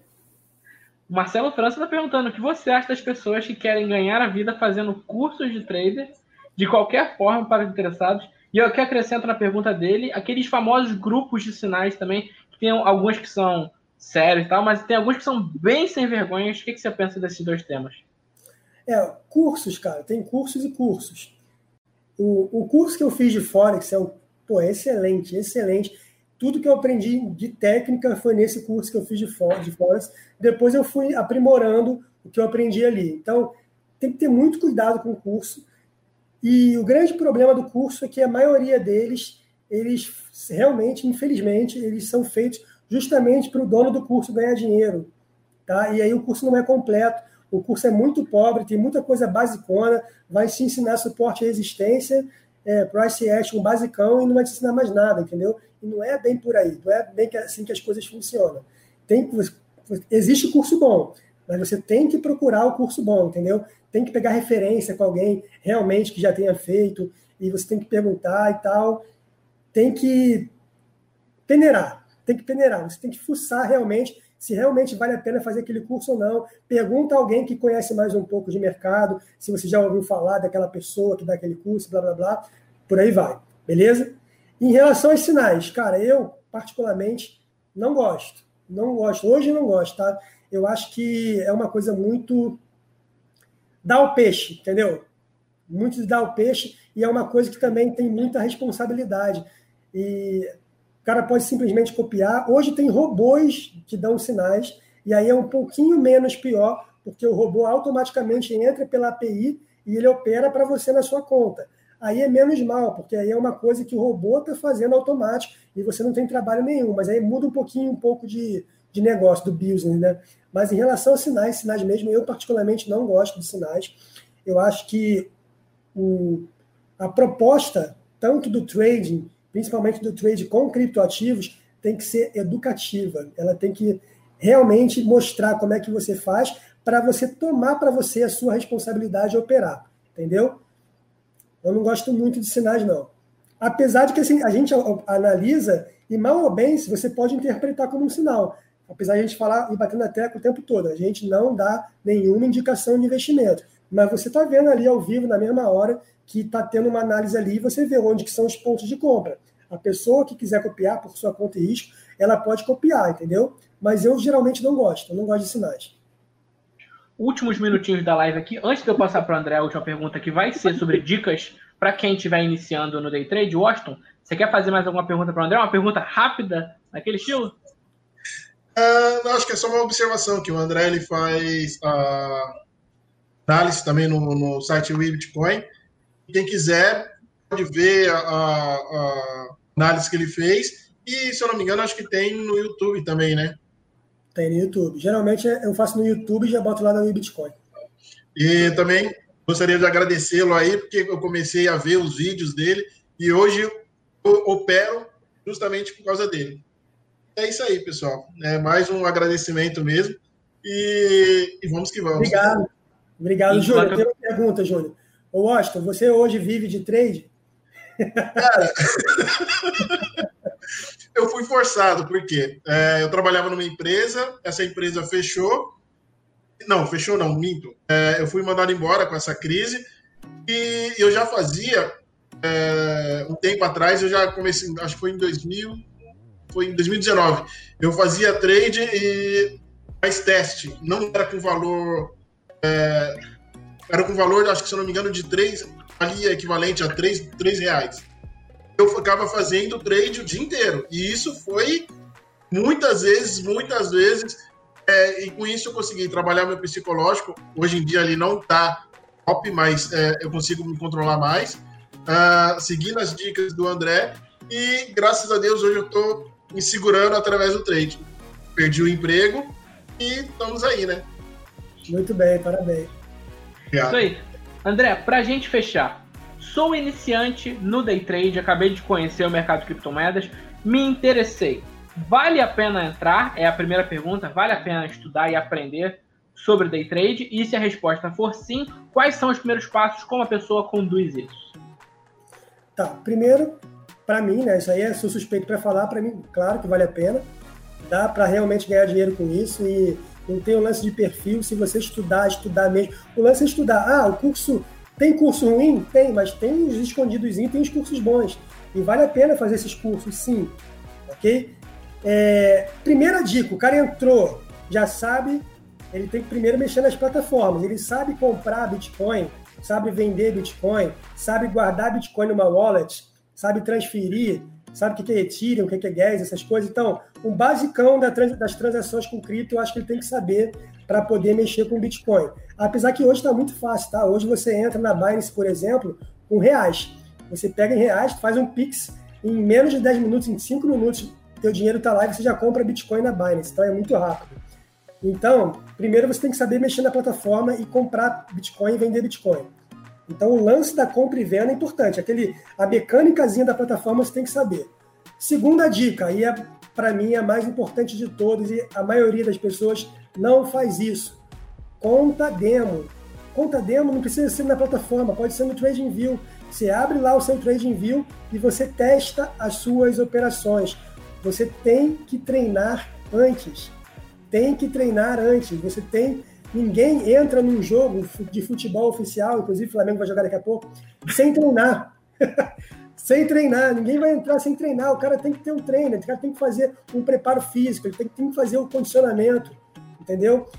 O Marcelo França está perguntando o que você acha das pessoas que querem ganhar a vida fazendo cursos de trader de qualquer forma para interessados. E eu que acrescento na pergunta dele aqueles famosos grupos de sinais também, que tem alguns que são sérios e tal, mas tem alguns que são bem sem vergonha. O que, que você pensa desses dois temas? É, cursos, cara, tem cursos e cursos. O, o curso que eu fiz de Forex é um, pô, é excelente, excelente. Tudo que eu aprendi de técnica foi nesse curso que eu fiz de, de Forex. Depois eu fui aprimorando o que eu aprendi ali. Então, tem que ter muito cuidado com o curso. E o grande problema do curso é que a maioria deles, eles realmente, infelizmente, eles são feitos justamente para o dono do curso ganhar dinheiro. Tá? E aí o curso não é completo o curso é muito pobre, tem muita coisa basicona, vai te ensinar suporte à resistência, é, price action basicão e não vai te ensinar mais nada, entendeu? E não é bem por aí, não é bem assim que as coisas funcionam. Tem, existe curso bom, mas você tem que procurar o curso bom, entendeu? Tem que pegar referência com alguém realmente que já tenha feito, e você tem que perguntar e tal. Tem que peneirar, tem que peneirar, você tem que fuçar realmente se realmente vale a pena fazer aquele curso ou não. Pergunta a alguém que conhece mais um pouco de mercado, se você já ouviu falar daquela pessoa que dá aquele curso, blá blá blá, por aí vai, beleza? Em relação aos sinais, cara, eu particularmente não gosto. Não gosto. Hoje não gosto, tá? Eu acho que é uma coisa muito. Dá o peixe, entendeu? Muito dar o peixe, e é uma coisa que também tem muita responsabilidade. E o cara pode simplesmente copiar. Hoje tem robôs que dão sinais, e aí é um pouquinho menos pior, porque o robô automaticamente entra pela API e ele opera para você na sua conta. Aí é menos mal, porque aí é uma coisa que o robô está fazendo automático e você não tem trabalho nenhum, mas aí muda um pouquinho, um pouco de, de negócio, do business, né? Mas em relação a sinais, sinais mesmo, eu particularmente não gosto de sinais. Eu acho que o, a proposta, tanto do trading principalmente do trade com criptoativos, tem que ser educativa. Ela tem que realmente mostrar como é que você faz para você tomar para você a sua responsabilidade de operar. Entendeu? Eu não gosto muito de sinais, não. Apesar de que assim, a gente analisa e mal ou bem você pode interpretar como um sinal. Apesar de a gente falar e bater na tecla o tempo todo, a gente não dá nenhuma indicação de investimento. mas você está vendo ali ao vivo, na mesma hora, que está tendo uma análise ali e você vê onde que são os pontos de compra. A pessoa que quiser copiar por sua conta e risco, ela pode copiar, entendeu? Mas eu geralmente não gosto, eu não gosto de sinais. Últimos minutinhos da live aqui. Antes de eu passar para o André, a última pergunta que vai ser sobre dicas para quem estiver iniciando no day trade. Washington, você quer fazer mais alguma pergunta para o André? Uma pergunta rápida, naquele estilo? Uh, acho que é só uma observação que o André ele faz a análise também no, no site Bitcoin. Quem quiser pode ver a, a, análise que ele fez. E, se eu não me engano, acho que tem no YouTube também, né? Tem no YouTube. Geralmente eu faço no YouTube e já boto lá no Bitcoin. E também gostaria de agradecê-lo aí, porque eu comecei a ver os vídeos dele e hoje eu opero justamente por causa dele. É isso aí, pessoal. É mais um agradecimento mesmo. E, e vamos que vamos. Obrigado. Obrigado, Júlio. Eu tenho uma pergunta, Júlio. Ô, Washington, você hoje vive de trade? Cara, *laughs* eu fui forçado, porque é, eu trabalhava numa empresa, essa empresa fechou. Não, fechou não, minto. É, eu fui mandado embora com essa crise e eu já fazia é, um tempo atrás, eu já comecei, acho que foi em 2000, foi em 2019. Eu fazia trade e mais teste, não era com valor é, era com valor, acho que se eu não me engano, de 3, ali equivalente a 3, 3 reais. Eu ficava fazendo trade o dia inteiro. E isso foi muitas vezes, muitas vezes. É, e com isso eu consegui trabalhar meu psicológico. Hoje em dia ele não está top, mas é, eu consigo me controlar mais. Uh, seguindo as dicas do André. E graças a Deus hoje eu estou me segurando através do trade. Perdi o emprego e estamos aí, né? Muito bem, parabéns. Obrigado. Isso aí. André, pra gente fechar, sou iniciante no day trade, acabei de conhecer o mercado de criptomoedas, me interessei. Vale a pena entrar? É a primeira pergunta. Vale a pena estudar e aprender sobre day trade? E se a resposta for sim, quais são os primeiros passos? Como a pessoa conduz isso? Tá, primeiro, para mim, né? Isso aí é sou suspeito para falar. Para mim, claro que vale a pena. Dá para realmente ganhar dinheiro com isso e não tem o lance de perfil. Se você estudar, estudar mesmo. O lance é estudar. Ah, o curso. Tem curso ruim? Tem, mas tem os escondidos, tem os cursos bons. E vale a pena fazer esses cursos, sim. Ok? É, primeira dica: o cara entrou, já sabe, ele tem que primeiro mexer nas plataformas. Ele sabe comprar Bitcoin, sabe vender Bitcoin, sabe guardar Bitcoin numa wallet, sabe transferir, sabe o que é Ethereum, o que é gas, essas coisas. Então, um basicão das transações com cripto, eu acho que ele tem que saber para poder mexer com Bitcoin. Apesar que hoje está muito fácil, tá? Hoje você entra na Binance, por exemplo, com reais. Você pega em reais, faz um Pix, em menos de 10 minutos, em 5 minutos, teu dinheiro está lá e você já compra Bitcoin na Binance. Então é muito rápido. Então, primeiro você tem que saber mexer na plataforma e comprar Bitcoin e vender Bitcoin. Então, o lance da compra e venda é importante. Aquele, a mecânicazinha da plataforma você tem que saber. Segunda dica, e é, para mim a mais importante de todas, e a maioria das pessoas não faz isso. Conta demo. Conta demo não precisa ser na plataforma, pode ser no TradingView. Você abre lá o seu TradingView e você testa as suas operações. Você tem que treinar antes. Tem que treinar antes. Você tem Ninguém entra num jogo de futebol oficial, inclusive o Flamengo vai jogar daqui a pouco, sem treinar. *laughs* sem treinar, ninguém vai entrar sem treinar. O cara tem que ter um treino, o cara tem que fazer um preparo físico, ele tem, tem que fazer o um condicionamento, entendeu?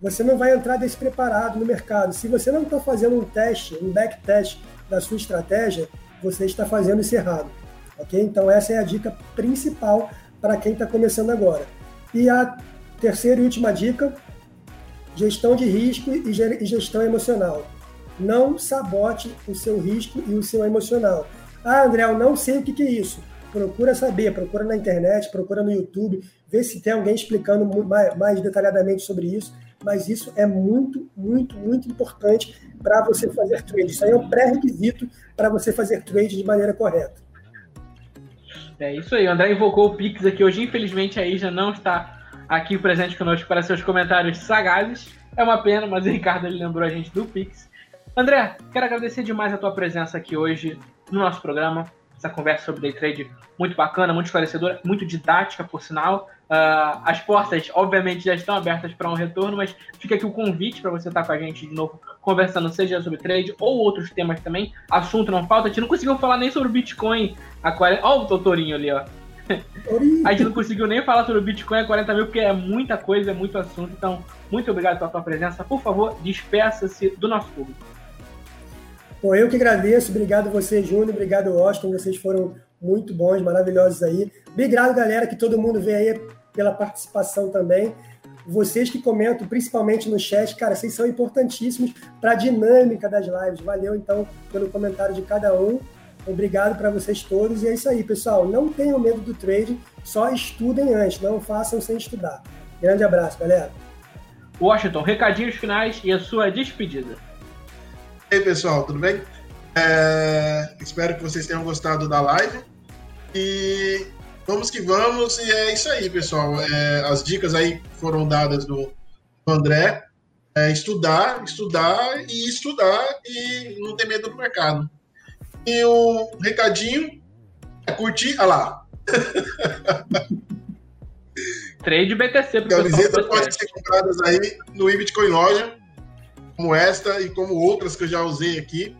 Você não vai entrar despreparado no mercado. Se você não está fazendo um teste, um backtest da sua estratégia, você está fazendo isso errado. Ok? Então, essa é a dica principal para quem está começando agora. E a terceira e última dica Gestão de risco e gestão emocional. Não sabote o seu risco e o seu emocional. Ah, André, eu não sei o que, é isso. Procura saber, procura na internet, procura no YouTube, vê se tem alguém explicando mais detalhadamente sobre isso. Mas isso é muito, muito, muito importante para você fazer trade. Isso aí é um pré-requisito para você fazer trade de maneira correta. É isso aí, o André invocou o Pix aqui hoje. Infelizmente, aí já não está aqui presente conosco para seus comentários sagazes. É uma pena, mas o Ricardo ele lembrou a gente do Pix. André, quero agradecer demais a tua presença aqui hoje no nosso programa. Essa conversa sobre day trade muito bacana, muito esclarecedora, muito didática, por sinal. Uh, as portas, obviamente, já estão abertas para um retorno, mas fica aqui o convite para você estar com a gente de novo conversando, seja sobre trade ou outros temas também. Assunto não falta. A gente não conseguiu falar nem sobre o Bitcoin. A 40... Olha o doutorinho ali, ó. A gente não conseguiu nem falar sobre o Bitcoin a 40 mil, porque é muita coisa, é muito assunto. Então, muito obrigado pela sua presença. Por favor, despeça-se do nosso público. Bom, eu que agradeço. Obrigado você, Júnior. Obrigado, Austin. Vocês foram muito bons, maravilhosos aí. Obrigado, galera, que todo mundo vem aí pela participação também. Vocês que comentam, principalmente no chat, cara, vocês são importantíssimos para a dinâmica das lives. Valeu, então, pelo comentário de cada um. Obrigado para vocês todos. E é isso aí, pessoal. Não tenham medo do trading, só estudem antes, não façam sem estudar. Grande abraço, galera. Washington, recadinhos finais e a sua despedida. E aí, pessoal, tudo bem? É... Espero que vocês tenham gostado da live. E vamos que vamos. E é isso aí, pessoal. É... As dicas aí foram dadas do André. É estudar, estudar e estudar e não ter medo do mercado. E o recadinho é curtir. Olha lá. Trade BTC. Camisetas podem ser compradas aí no Bitcoin Loja, como esta e como outras que eu já usei aqui.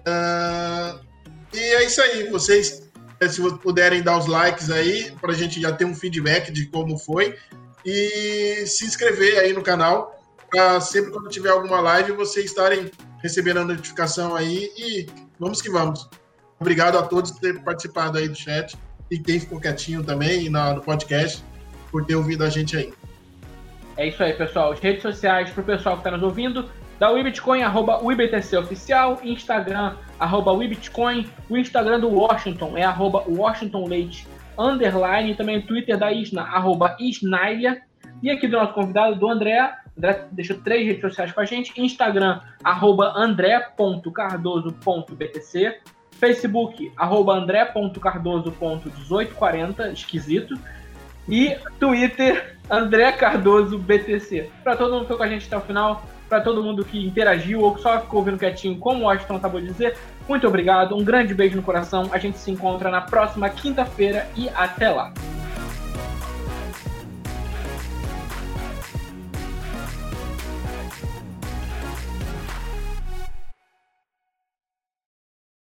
Uh, e é isso aí. Vocês, eh, se puderem dar os likes aí, para a gente já ter um feedback de como foi. E se inscrever aí no canal, para sempre quando tiver alguma live, vocês estarem recebendo a notificação aí e vamos que vamos. Obrigado a todos por terem participado aí do chat e quem ficou quietinho também no podcast por ter ouvido a gente aí. É isso aí, pessoal. As redes sociais para o pessoal que está nos ouvindo, da WeBitcoin, arroba WeBTC Oficial, Instagram, arroba WeBitcoin, o Instagram do Washington é arroba Washington Leite, underline, e também o Twitter da Isna, arroba Isnailia, e aqui do nosso convidado, do André, André deixou três redes sociais com a gente, Instagram, arroba andré.cardoso.btc, Facebook, arroba andré.cardoso.1840, esquisito, e Twitter, André Cardoso BTC. Para todo mundo que ficou com a gente até o final, para todo mundo que interagiu ou que só ficou ouvindo quietinho, como o Washington acabou de dizer, muito obrigado, um grande beijo no coração. A gente se encontra na próxima quinta-feira e até lá.